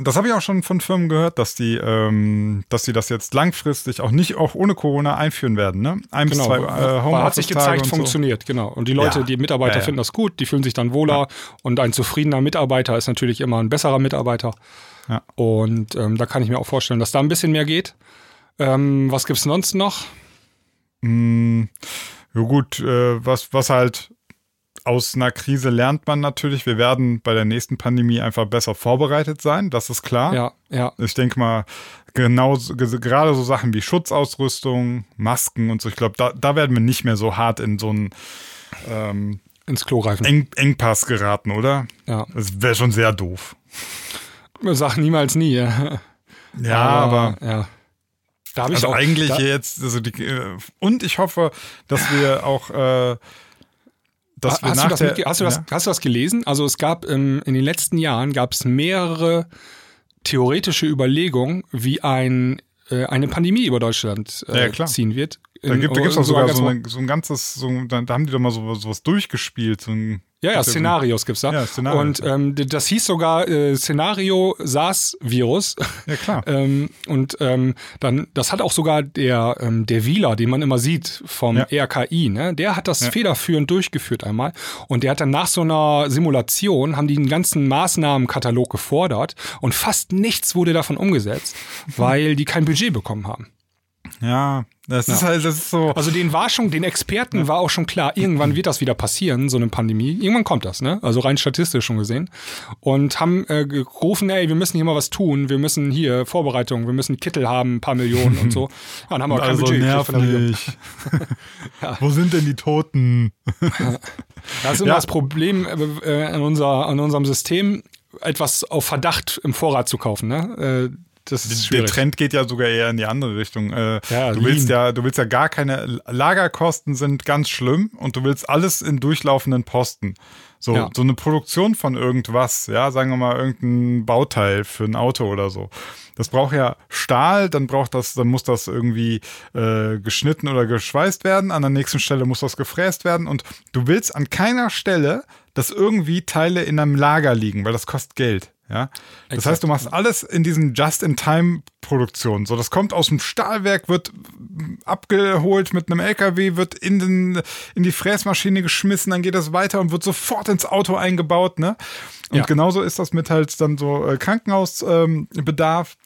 das habe ich auch schon von Firmen gehört, dass die, ähm, dass die das jetzt langfristig auch nicht auch ohne Corona einführen werden. Ne? Ein genau, bis zwei äh, Homeoffice Hat sich gezeigt, funktioniert, genau. Und die Leute, ja. die Mitarbeiter ja, ja. finden das gut, die fühlen sich dann wohler und ein zufriedener Mitarbeiter ist natürlich immer ein besserer Mitarbeiter. Ja. Und ähm, da kann ich mir auch vorstellen, dass da ein bisschen mehr geht. Ähm, was gibt es sonst noch? Mm, ja gut, äh, was, was halt aus einer Krise lernt man natürlich. Wir werden bei der nächsten Pandemie einfach besser vorbereitet sein, das ist klar. Ja, ja. Ich denke mal, genau, gerade so Sachen wie Schutzausrüstung, Masken und so, ich glaube, da, da werden wir nicht mehr so hart in so einen ähm, ins Klo reifen. Eng, Engpass geraten, oder? Ja. Das wäre schon sehr doof. Sag niemals nie. Ja, ja aber, aber ja. Da habe ich also auch, eigentlich da, jetzt, also die, äh, und ich hoffe, dass wir auch äh, dass wir hast, nach du der, das, hast, du das, hast du das gelesen? Also es gab ähm, in den letzten Jahren gab es mehrere theoretische Überlegungen, wie ein, äh, eine Pandemie über Deutschland äh, ja, ziehen wird. Da gibt es auch sogar so, eine, so, ein ganzes, so, da, da, haben die doch mal so, was durchgespielt, so ein Ja, ja, Szenarios gibt's da. Ja, Szenarios, und ähm, das hieß sogar äh, Szenario SARS-Virus. Ja, klar. ähm, und ähm, dann, das hat auch sogar der, ähm, der Wieler, den man immer sieht vom Ja. RKI, ne? der hat das federführend durchgeführt einmal. Und der hat dann nach so einer Simulation, haben die einen ganzen Maßnahmenkatalog gefordert und fast nichts wurde davon umgesetzt, weil die kein Budget bekommen haben. Ja, das ist halt, das ist so. Also den war schon, den Experten war auch schon klar, irgendwann wird das wieder passieren, so eine Pandemie. Irgendwann kommt das, ne? Also rein statistisch schon gesehen. Und haben äh, gerufen, ey, wir müssen hier mal was tun, wir müssen hier Vorbereitung, wir müssen Kittel haben, ein paar Millionen und so. Ja, dann haben wir kein Also Budget nicht. Wo sind denn die Toten? Das ist immer Ja. das Problem äh, an, unser, an unserem System, etwas auf Verdacht im Vorrat zu kaufen, ne? Das ist Der. Trend geht ja sogar eher in die andere Richtung. Äh, Ja, du willst lean. ja, du willst ja gar keine Lagerkosten sind ganz schlimm und du willst alles in durchlaufenden Posten. So, Ja. so eine Produktion von irgendwas, ja, sagen wir mal irgendein Bauteil für ein Auto oder so. Das braucht ja Stahl, dann braucht das, dann muss das irgendwie äh, geschnitten oder geschweißt werden. An der nächsten Stelle muss das gefräst werden und du willst an keiner Stelle, dass irgendwie Teile in einem Lager liegen, weil das kostet Geld. Ja, das heißt, du machst alles in diesen Just-in-Time-Produktionen. So, das kommt aus dem Stahlwerk, wird abgeholt mit einem LKW, wird in, den, in die Fräsmaschine geschmissen, dann geht das weiter und wird sofort ins Auto eingebaut. Ne? Und Ja. genauso ist das mit halt dann so äh, Krankenhausbedarf. Ähm, Bedarf.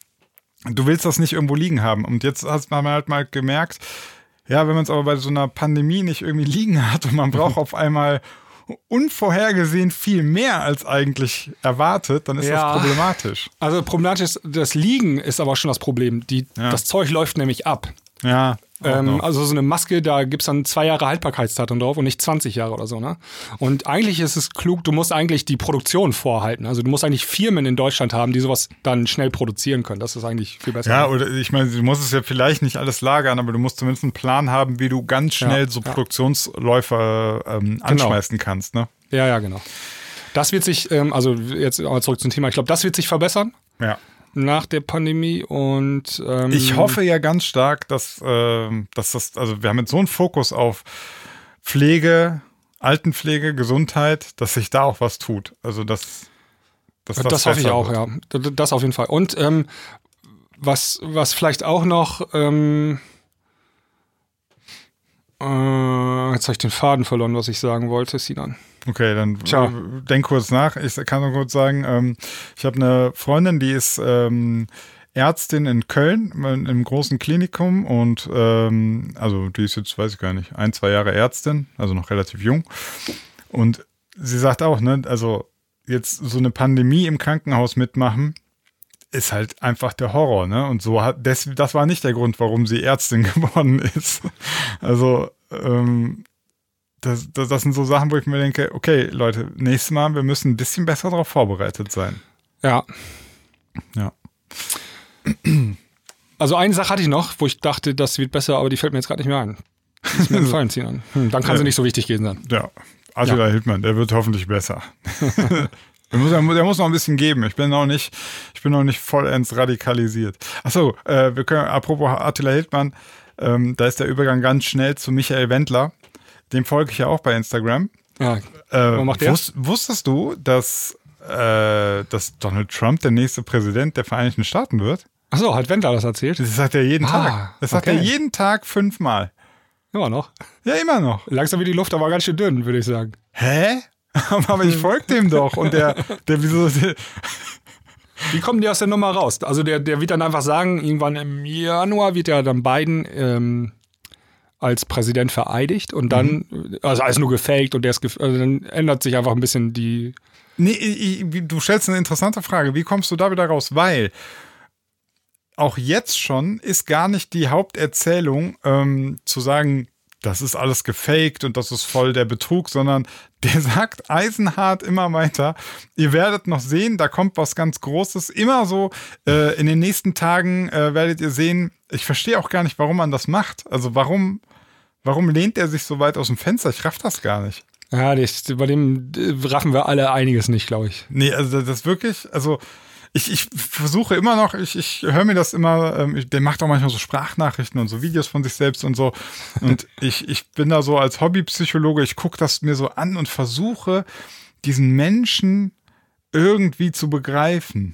du willst das nicht irgendwo liegen haben. Und jetzt hat man halt mal gemerkt, ja, wenn man es aber bei so einer Pandemie nicht irgendwie liegen hat und man braucht auf einmal unvorhergesehen viel mehr als eigentlich erwartet, dann ist Ja. das problematisch. Also problematisch ist, das Liegen ist aber schon das Problem. Die, Ja. Das Zeug läuft nämlich ab. Ja. Ähm, also so eine Maske, da gibt's dann zwei Jahre Haltbarkeitsdatum drauf und nicht 20 Jahre oder so. Ne? Und eigentlich ist es klug, du musst eigentlich die Produktion vorhalten. Also du musst eigentlich Firmen in Deutschland haben, die sowas dann schnell produzieren können. Das ist eigentlich viel besser. ja, oder ich meine, du musst es ja vielleicht nicht alles lagern, aber du musst zumindest einen Plan haben, wie du ganz schnell Ja, so ja. Produktionsläufer ähm, anschmeißen kannst. Ne? ja, ja, genau. Das wird sich, ähm, also jetzt aber zurück zum Thema, ich glaube, das wird sich verbessern Ja. Nach der Pandemie und ähm, Ich hoffe ja ganz stark, dass, ähm, dass das, also wir haben jetzt so einen Fokus auf Pflege, Altenpflege, Gesundheit, dass sich da auch was tut. Also dass, dass Das, das, hoffe ich auch, wird. ja. Das auf jeden Fall. Und ähm, was, was vielleicht auch noch, ähm, äh, jetzt habe ich den Faden verloren, was ich sagen wollte, Sinan. Okay, dann äh, denk kurz nach. Ich kann nur kurz sagen, ähm, ich habe eine Freundin, die ist ähm, Ärztin in Köln in, im großen Klinikum und ähm, also die ist jetzt, weiß ich gar nicht, ein, zwei Jahre Ärztin, also noch relativ jung. Und sie sagt auch, ne, also jetzt so eine Pandemie im Krankenhaus mitmachen, ist halt einfach der Horror, ne? Und so hat das, das war nicht der Grund, warum sie Ärztin geworden ist. Also ähm, das, das, das sind so Sachen, wo ich mir denke, okay, Leute, nächstes Mal, wir müssen ein bisschen besser darauf vorbereitet sein. Ja. Ja. Also eine Sache hatte ich noch, wo ich dachte, das wird besser, aber die fällt mir jetzt gerade nicht mehr ein. Die ist mir entfallen, Sinan. Hm, dann kann sie nicht so wichtig gewesen sein. Ja, Attila Hildmann, der wird hoffentlich besser. der, muss, der muss noch ein bisschen geben. Ich bin noch nicht, ich bin noch nicht vollends radikalisiert. Achso, äh, wir können, apropos Attila Hildmann, ähm, da ist der Übergang ganz schnell zu Michael Wendler. Dem folge ich ja auch bei Instagram. Ja. Äh, macht der? wus- wusstest du, dass, äh, dass Donald Trump der nächste Präsident der Vereinigten Staaten wird? Achso, hat Wendler das erzählt? Das sagt er jeden Ah, Tag. Das sagt okay. er jeden Tag fünfmal. Immer noch. Ja, immer noch. Langsam wird die Luft aber ganz schön dünn, würde ich sagen. Hä? Aber ich folge dem doch. Und der, der, wieso, der, Wie kommen die aus der Nummer raus? Also der, der wird dann einfach sagen, irgendwann im Januar wird ja dann Biden ähm, als Präsident vereidigt und dann, also alles nur gefaked und der ist, gef also dann ändert sich einfach ein bisschen die, Nee, ich- du stellst eine interessante Frage. Wie kommst du da wieder raus? Weil auch jetzt schon ist gar nicht die Haupterzählung ähm, zu sagen, das ist alles gefaked und das ist voll der Betrug, sondern der sagt eisenhart immer weiter, ihr werdet noch sehen, da kommt was ganz Großes. Immer so, äh, in den nächsten Tagen äh, werdet ihr sehen, ich verstehe auch gar nicht, warum man das macht. Also warum, warum lehnt er sich so weit aus dem Fenster? Ich raff das gar nicht. ja, das, bei dem äh, raffen wir alle einiges nicht, glaube ich. Nee, also das wirklich, also ich, ich versuche immer noch, ich, ich höre mir das immer, ähm, der macht auch manchmal so Sprachnachrichten und so Videos von sich selbst und so. Und ich, ich bin da so als Hobbypsychologe, ich gucke das mir so an und versuche, diesen Menschen irgendwie zu begreifen.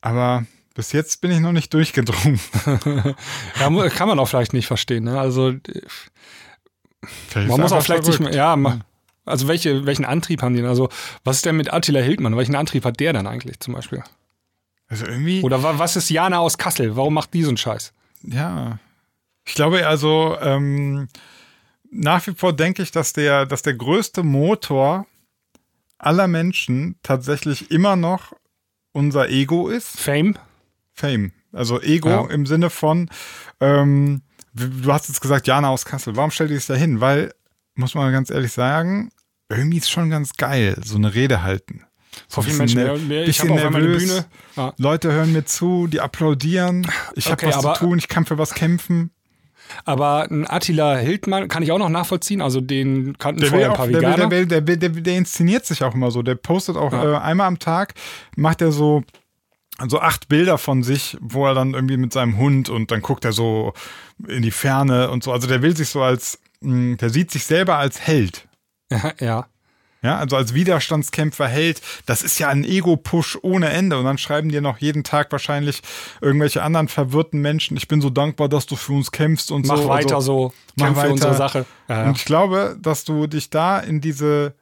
Aber bis jetzt bin ich noch nicht durchgedrungen. ja, kann man auch vielleicht nicht verstehen. Ne? Also vielleicht man muss auch vielleicht verrückt. mehr, ja, also welche, welchen Antrieb haben die denn? Also was ist denn mit Attila Hildmann? Welchen Antrieb hat der dann eigentlich zum Beispiel? Also irgendwie. Oder was ist Jana aus Kassel? Warum macht die so einen Scheiß? Ja. Ich glaube also, ähm, nach wie vor denke ich, dass der, dass der größte Motor aller Menschen tatsächlich immer noch unser Ego ist. Fame? Fame. Also Ego ja. im Sinne von, ähm, du hast jetzt gesagt, Jana aus Kassel. Warum stellt ihr dich da hin? Weil, muss man ganz ehrlich sagen, irgendwie ist schon ganz geil, so eine Rede halten. So vielen Menschen. Mehr, ich habe auch meine Bühne. Ja. Leute hören mir zu, die applaudieren. Ich habe okay, was zu tun, ich kann für was kämpfen. Aber ein Attila Hildmann kann ich auch noch nachvollziehen. Also den kannten der vorher ein paar Veganer. Der, der, der, der, inszeniert sich auch immer so. Der postet auch ja. äh, einmal am Tag, macht er so so acht Bilder von sich, wo er dann irgendwie mit seinem Hund und dann guckt er so in die Ferne und so. Also der will sich so als, hm, der sieht sich selber als Held. Ja, ja. Ja, also als Widerstandskämpfer Held, das ist ja ein Ego-Push ohne Ende. Und dann schreiben dir noch jeden Tag wahrscheinlich irgendwelche anderen verwirrten Menschen, ich bin so dankbar, dass du für uns kämpfst und mach so. Weiter also, so, mach weiter für unsere Sache. Ja, ja. Und ich glaube, dass du dich da in diese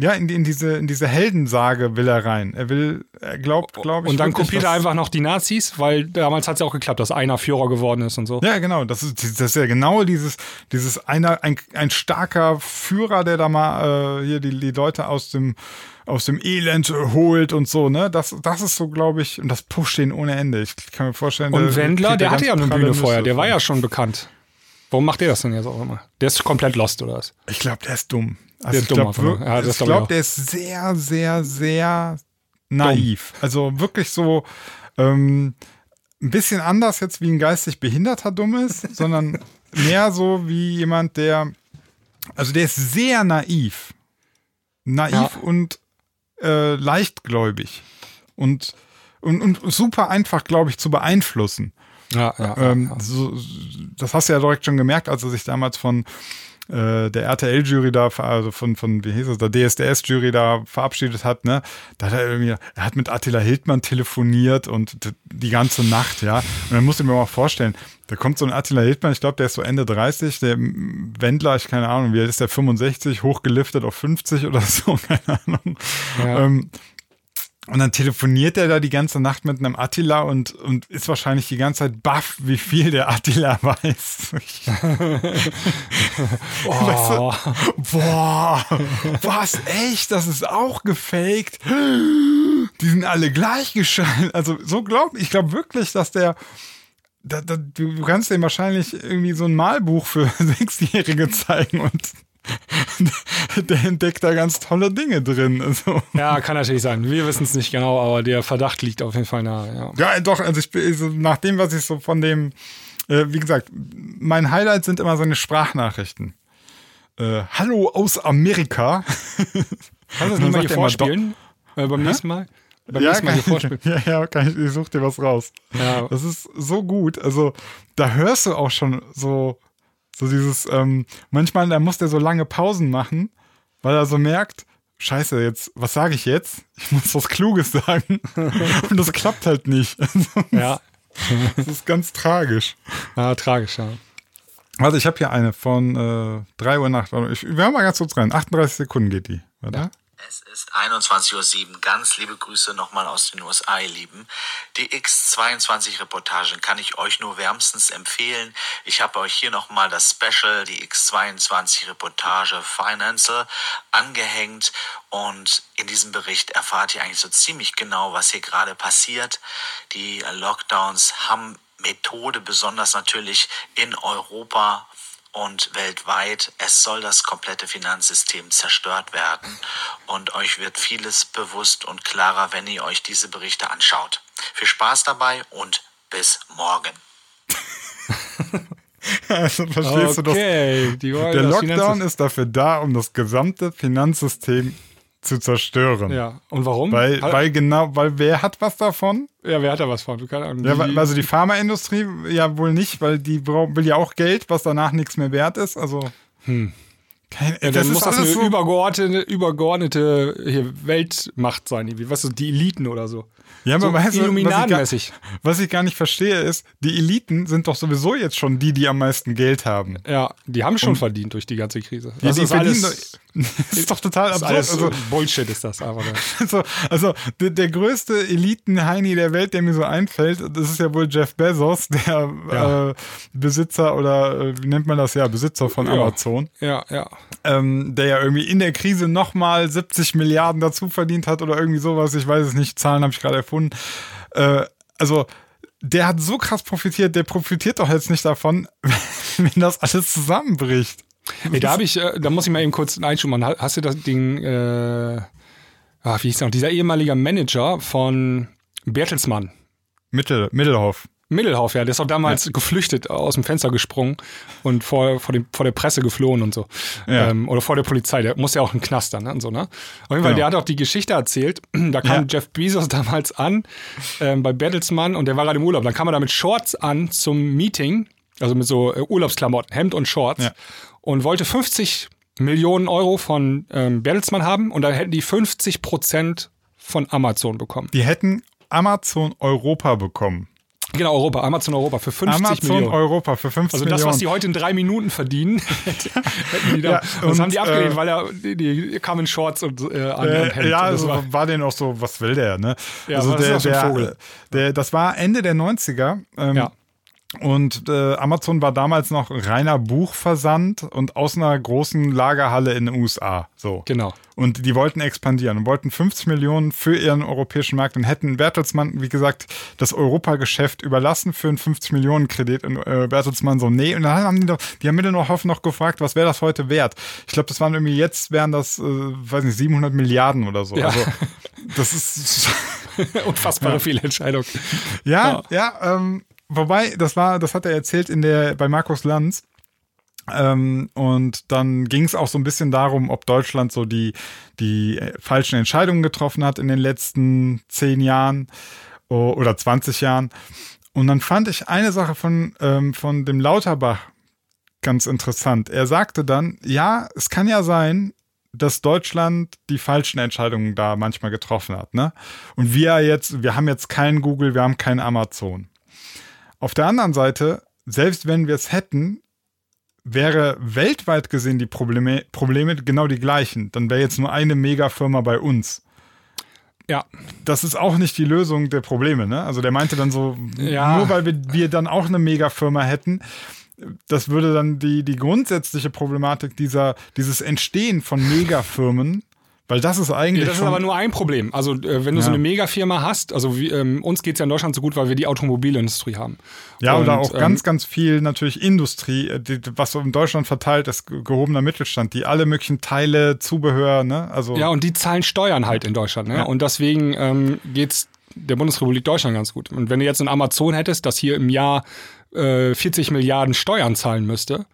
ja, in, in, diese, in diese Heldensage will er rein. Er will, er glaubt, glaube ich. Und dann kopiert er einfach noch die Nazis, weil damals hat es ja auch geklappt, dass einer Führer geworden ist und so. Ja, genau. Das ist, das ist ja genau dieses, dieses einer, ein, ein starker Führer, der da mal äh, hier die, die Leute aus dem, aus dem Elend holt und so, ne? Das, das ist so, glaube ich, und das pusht ihn ohne Ende. Ich kann mir vorstellen. Und Wendler, der hatte ja eine Bühne vorher, der war ja schon bekannt. Warum macht der das denn jetzt auch immer? Der ist komplett lost, oder was? Ich glaube, der ist dumm. Also ich glaube, ja, glaub, der ist sehr, sehr, sehr naiv. Dumm. Also wirklich so ähm, ein bisschen anders jetzt wie ein geistig Behinderter dumm ist, sondern mehr so wie jemand, der, also der ist sehr naiv. Naiv ja. und äh, leichtgläubig. Und, und, und super einfach, glaube ich, zu beeinflussen. Ja, ja, ähm, ja. So, das hast du ja direkt schon gemerkt, als er sich damals von äh, der RTL-Jury da, also von, von, wie hieß es, der DSDS-Jury da verabschiedet hat, ne? Da hat er irgendwie, er hat mit Attila Hildmann telefoniert und die ganze Nacht, ja. Und dann musst du mir mal vorstellen, da kommt so ein Attila Hildmann, ich glaube, der ist so Ende 30, der Wendler, ich keine Ahnung, wie alt ist der, 65, hochgeliftet auf 50 oder so, keine Ahnung. Ja. Ähm, und dann telefoniert er da die ganze Nacht mit einem Attila und, und ist wahrscheinlich die ganze Zeit baff, wie viel der Attila weiß. oh. weißt du, boah, was, echt? Das ist auch gefaked. Die sind alle gleichgeschaltet. Also so glaub ich glaube wirklich, dass der da, da, du kannst dem wahrscheinlich irgendwie so ein Malbuch für Sechsjährige zeigen und der entdeckt da ganz tolle Dinge drin. Also. Ja, kann natürlich sein. Wir wissen es nicht genau, aber der Verdacht liegt auf jeden Fall nahe. Ja, ja doch, also ich also nach dem, was ich so von dem, äh, wie gesagt, mein Highlight sind immer seine Sprachnachrichten. Äh, Hallo aus Amerika. Kannst du das nicht mal hier vorspielen? Äh, beim nächsten Mal? Beim ja, Mal hier vorspielen. ja, ja, kann ich, ich such dir was raus. Ja. Das ist so gut. Also, da hörst du auch schon so so dieses, ähm, manchmal, da muss der so lange Pausen machen, weil er so merkt, Scheiße, jetzt, was sage ich jetzt? Ich muss was Kluges sagen. Und das klappt halt nicht. ja. Das ist ganz tragisch. Ja, tragisch, ja. Also ich habe hier eine von äh, 3 Uhr Nacht. Ich, wir haben mal ganz kurz rein. 38 Sekunden geht die. Warte. Ja. Es ist 21.07 Uhr. Ganz liebe Grüße nochmal aus den USA, ihr Lieben. Die X22-Reportagen kann ich euch nur wärmstens empfehlen. Ich habe euch hier nochmal das Special, die X22-Reportage Financial, angehängt. Und in diesem Bericht erfahrt ihr eigentlich so ziemlich genau, was hier gerade passiert. Die Lockdowns haben Methode, besonders natürlich in Europa und weltweit. Es soll das komplette Finanzsystem zerstört werden und euch wird vieles bewusst und klarer, wenn ihr euch diese Berichte anschaut. Viel Spaß dabei und bis morgen. also verstehst okay. du das? Der Lockdown ist dafür da, um das gesamte Finanzsystem zu zerstören. Ja. Und warum? Weil, Hat- weil genau, weil wer hat was davon? ja, wer hat da was von? Keine Ahnung. Ja, also die Pharmaindustrie ja wohl nicht, weil die will ja auch Geld, was danach nichts mehr wert ist. Also kein, Hm. ja, dann muss das eine so- übergeordnete, übergeordnete Weltmacht sein, irgendwie. Was ist die Eliten oder so? Ja, aber so weißt du, was ich, gar, was ich gar nicht verstehe, ist, die Eliten sind doch sowieso jetzt schon die, die am meisten Geld haben. Ja, die haben schon verdient durch die ganze Krise. Ja, Das die ist verdienen alles, das ist doch total absurd. Also, Bullshit ist das. Ja. also, also der, der größte Eliten-Heini der Welt, der mir so einfällt, das ist ja wohl Jeff Bezos, der Ja. äh, Besitzer oder äh, wie nennt man das ja, Besitzer von Ja. Amazon. Ja, ja. ähm, der ja irgendwie in der Krise nochmal 70 Milliarden dazu verdient hat oder irgendwie sowas. Ich weiß es nicht, Zahlen habe ich gerade erfunden. Äh, also, der hat so krass profitiert, der profitiert doch jetzt nicht davon, wenn das alles zusammenbricht. Ey, da habe ich, äh, da muss ich mal eben kurz einschummern. Ha- Hast du das Ding, äh, ach, wie hieß noch, dieser ehemalige Manager von Bertelsmann? Mittel, Mittelhoff. Mittelhoff, ja, der ist auch damals geflüchtet, aus dem Fenster gesprungen und vor, vor, dem, vor der Presse geflohen und so. Ja. Ähm, oder vor der Polizei, der muss ja auch einen Knast dann, ne? Und so, ne? Auf jeden Fall, Genau. der hat auch die Geschichte erzählt. Da kam Ja. Jeff Bezos damals an ähm, bei Bertelsmann und der war gerade im Urlaub. Dann kam er da mit Shorts an zum Meeting, also mit so äh, Urlaubsklamotten, Hemd und Shorts Ja. Und wollte 50 Millionen Euro von ähm, Bertelsmann haben und dann hätten die 50 Prozent von Amazon bekommen. Die hätten Amazon Europa bekommen. Genau, Europa, Amazon Europa für 50 Amazon Millionen. Europa für 50 Also das, Millionen. was die heute in drei Minuten verdienen, hätten die da. Ja, das und, haben die abgelehnt, äh, weil er die, die kamen in Shorts und äh, an Äh, ja, das also war, war, denen auch so, was will der, ne? Ja, also der, das der, Vogel? Der, das war Ende der 90er. Ähm, ja. Und äh, Amazon war damals noch reiner Buchversand und aus einer großen Lagerhalle in den USA. So. Genau. Und die wollten expandieren und wollten 50 Millionen für ihren europäischen Markt und hätten Bertelsmann, wie gesagt, das Europageschäft überlassen für einen 50 Millionen Kredit. Und äh, Bertelsmann so, nee. Und dann haben die doch, die haben Mittelhoff noch gefragt, was wäre das heute wert? Ich glaube, das waren irgendwie, jetzt wären das, äh, weiß nicht, 700 Milliarden oder so. Ja. Also, das ist, Unfassbare Fehlentscheidung. ja, ja, ähm, wobei, das war, das hat er erzählt in der, bei Markus Lanz. Ähm, und dann ging es auch so ein bisschen darum, ob Deutschland so die, die äh, falschen Entscheidungen getroffen hat in den letzten zehn Jahren oder 20 Jahren. Und dann fand ich eine Sache von, ähm, von dem Lauterbach ganz interessant. Er sagte dann, ja, es kann ja sein, dass Deutschland die falschen Entscheidungen da manchmal getroffen hat, ne? Und wir jetzt, wir haben jetzt kein Google, wir haben kein Amazon. Auf der anderen Seite, selbst wenn wir es hätten, wäre weltweit gesehen die Probleme, Probleme genau die gleichen. Dann wäre jetzt nur eine Megafirma bei uns. Ja. Das ist auch nicht die Lösung der Probleme, ne? Also der meinte dann so, Ja. nur weil wir, wir dann auch eine Megafirma hätten, das würde dann die, die grundsätzliche Problematik dieser, dieses Entstehen von Megafirmen, weil das ist eigentlich Ja, das ist aber nur ein Problem. Also, äh, wenn du Ja. so eine Megafirma hast, also wie, ähm, uns geht es ja in Deutschland so gut, weil wir die Automobilindustrie haben. Ja, oder Und, auch ähm, ganz, ganz viel natürlich Industrie, äh, die, was so in Deutschland verteilt ist, ge- gehobener Mittelstand, die alle möglichen Teile, Zubehör, ne? Also Ja, und die zahlen Steuern halt in Deutschland. Ne? Ja. Und deswegen ähm, geht's der Bundesrepublik Deutschland ganz gut. Und wenn du jetzt ein Amazon hättest, das hier im Jahr äh, 40 Milliarden Steuern zahlen müsste,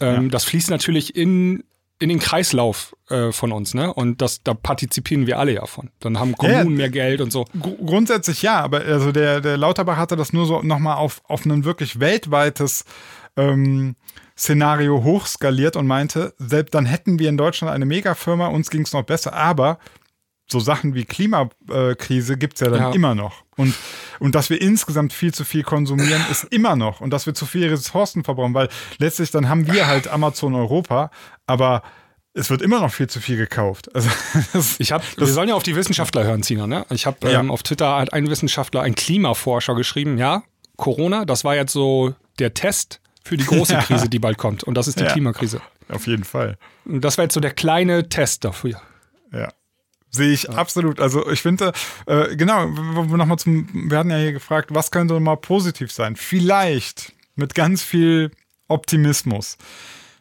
ähm, das fließt natürlich in, in den Kreislauf äh, von uns. Ne? Und das, da partizipieren wir alle ja von. Dann haben Ja, ja. Kommunen mehr Geld und so. Gru- grundsätzlich ja, aber also der, der Lauterbach hatte das nur so nochmal auf, auf ein wirklich weltweites ähm, Szenario hochskaliert und meinte, selbst dann hätten wir in Deutschland eine Megafirma, uns ging es noch besser, aber so Sachen wie Klimakrise gibt es ja dann Ja. immer noch. Und, und dass wir insgesamt viel zu viel konsumieren, ist immer noch. Und dass wir zu viele Ressourcen verbrauchen, weil letztlich dann haben wir halt Amazon Europa, aber es wird immer noch viel zu viel gekauft. Also das, Ich hab, wir sollen ja auf die Wissenschaftler hören, Zina. Ne? Ich habe Ja. ähm, auf Twitter hat ein Wissenschaftler, ein Klimaforscher geschrieben, ja, Corona, das war jetzt so der Test für die große. Krise, die bald kommt. Und das ist die Ja. Klimakrise. auf jeden Fall. Und das war jetzt so der kleine Test dafür. Ja. Sehe ich absolut. Also ich finde, äh, genau, nochmal zum, wir hatten ja hier gefragt, was könnte mal positiv sein? Vielleicht mit ganz viel Optimismus.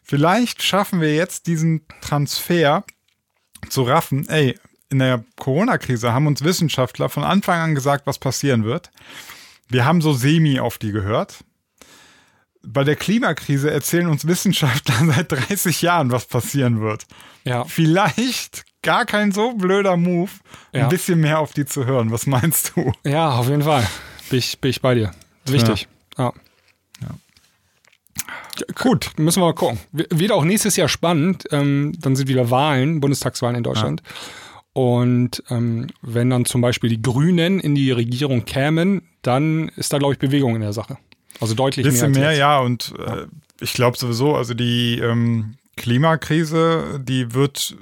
Vielleicht schaffen wir jetzt diesen Transfer zu raffen. Ey, in der Corona-Krise haben uns Wissenschaftler von Anfang an gesagt, was passieren wird. Wir haben so semi auf die gehört. Bei der Klimakrise erzählen uns Wissenschaftler seit 30 Jahren, was passieren wird. Ja. Vielleicht gar kein so blöder Move, Ja. ein bisschen mehr auf die zu hören. Was meinst du? Ja, auf jeden Fall. Bin ich, bin ich bei dir. Wichtig. Ja. Gut, müssen wir mal gucken. Wird auch nächstes Jahr spannend. Ähm, dann sind wieder Wahlen, Bundestagswahlen in Deutschland. Und ähm, wenn dann zum Beispiel die Grünen in die Regierung kämen, dann ist da, glaube ich, Bewegung in der Sache. Also deutlich bisschen mehr. mehr, als jetzt. ja. Und äh, ich glaube sowieso, also die ähm, Klimakrise, die wird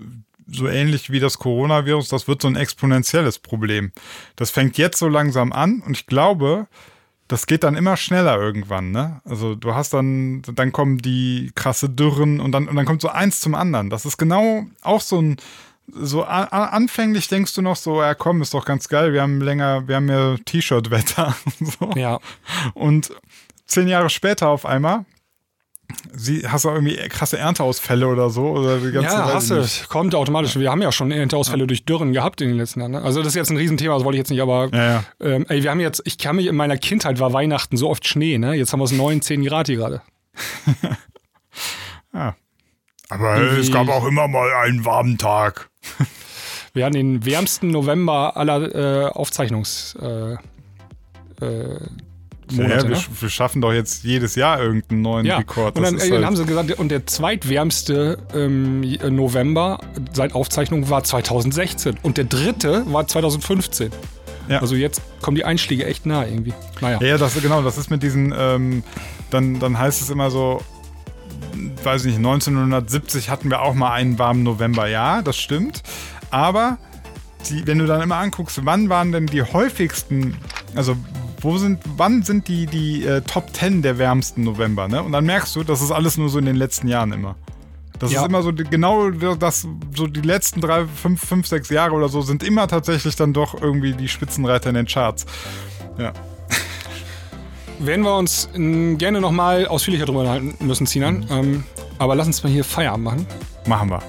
so ähnlich wie das Coronavirus, das wird so ein exponentielles Problem. Das fängt jetzt so langsam an und ich glaube, das geht dann immer schneller irgendwann, ne? Also du hast dann, dann kommen die krasse Dürren und dann, und dann kommt so eins zum anderen. Das ist genau auch so ein, so anfänglich denkst du noch so, ja komm, ist doch ganz geil, wir haben länger, wir haben ja T-Shirt-Wetter. so. Ja, Und zehn Jahre später auf einmal sie, hast du irgendwie krasse Ernteausfälle oder so? Oder die ganze ja hast du. Kommt automatisch. Wir haben ja schon Ernteausfälle durch Dürren gehabt in den letzten Jahren. Ne? Also das ist jetzt ein Riesenthema, das wollte ich jetzt nicht, aber Ja, ja. Ähm, ey, wir haben jetzt, ich kann mich in meiner Kindheit war Weihnachten so oft Schnee, ne? Jetzt haben wir es 9, 10 Grad hier gerade. Aber Irgendwie- es gab auch immer mal einen warmen Tag. Wir hatten den wärmsten November aller äh, Aufzeichnungs äh, äh, Monate. ja, wir, ne? wir schaffen doch jetzt jedes Jahr irgendeinen neuen Ja, Rekord. und dann, Das äh, ist dann halt- haben sie gesagt, und der zweitwärmste ähm, November seit Aufzeichnung war 2016 und der dritte war 2015. Ja. Also jetzt kommen die Einschläge echt nah irgendwie. Naja. Ja, ja, das genau, das ist mit diesen, ähm, dann, dann heißt es immer so, weiß ich nicht, 1970 hatten wir auch mal einen warmen November. Ja, das stimmt. Aber die, wenn du dann immer anguckst, wann waren denn die häufigsten, also wo sind, wann sind die, die äh, Top 10 der wärmsten November, ne? Und dann merkst du, das ist alles nur so in den letzten Jahren immer. Das Ja. ist immer so die, genau das, so die letzten drei, fünf, fünf, sechs Jahre oder so sind immer tatsächlich dann doch irgendwie die Spitzenreiter in den Charts. Ja. Werden wir uns ähm, gerne nochmal ausführlicher drüber unterhalten müssen, Sinan. Ähm, aber lass uns mal hier Feierabend machen. Machen wir.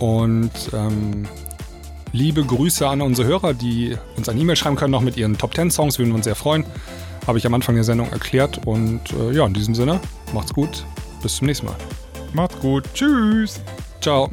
Und ähm, liebe Grüße an unsere Hörer, die uns eine E-Mail schreiben können, noch mit ihren Top 10 Songs, würden wir uns sehr freuen. Habe ich am Anfang der Sendung erklärt. Und äh, ja, in diesem Sinne, macht's gut. Bis zum nächsten Mal. Macht's gut. Tschüss. Ciao.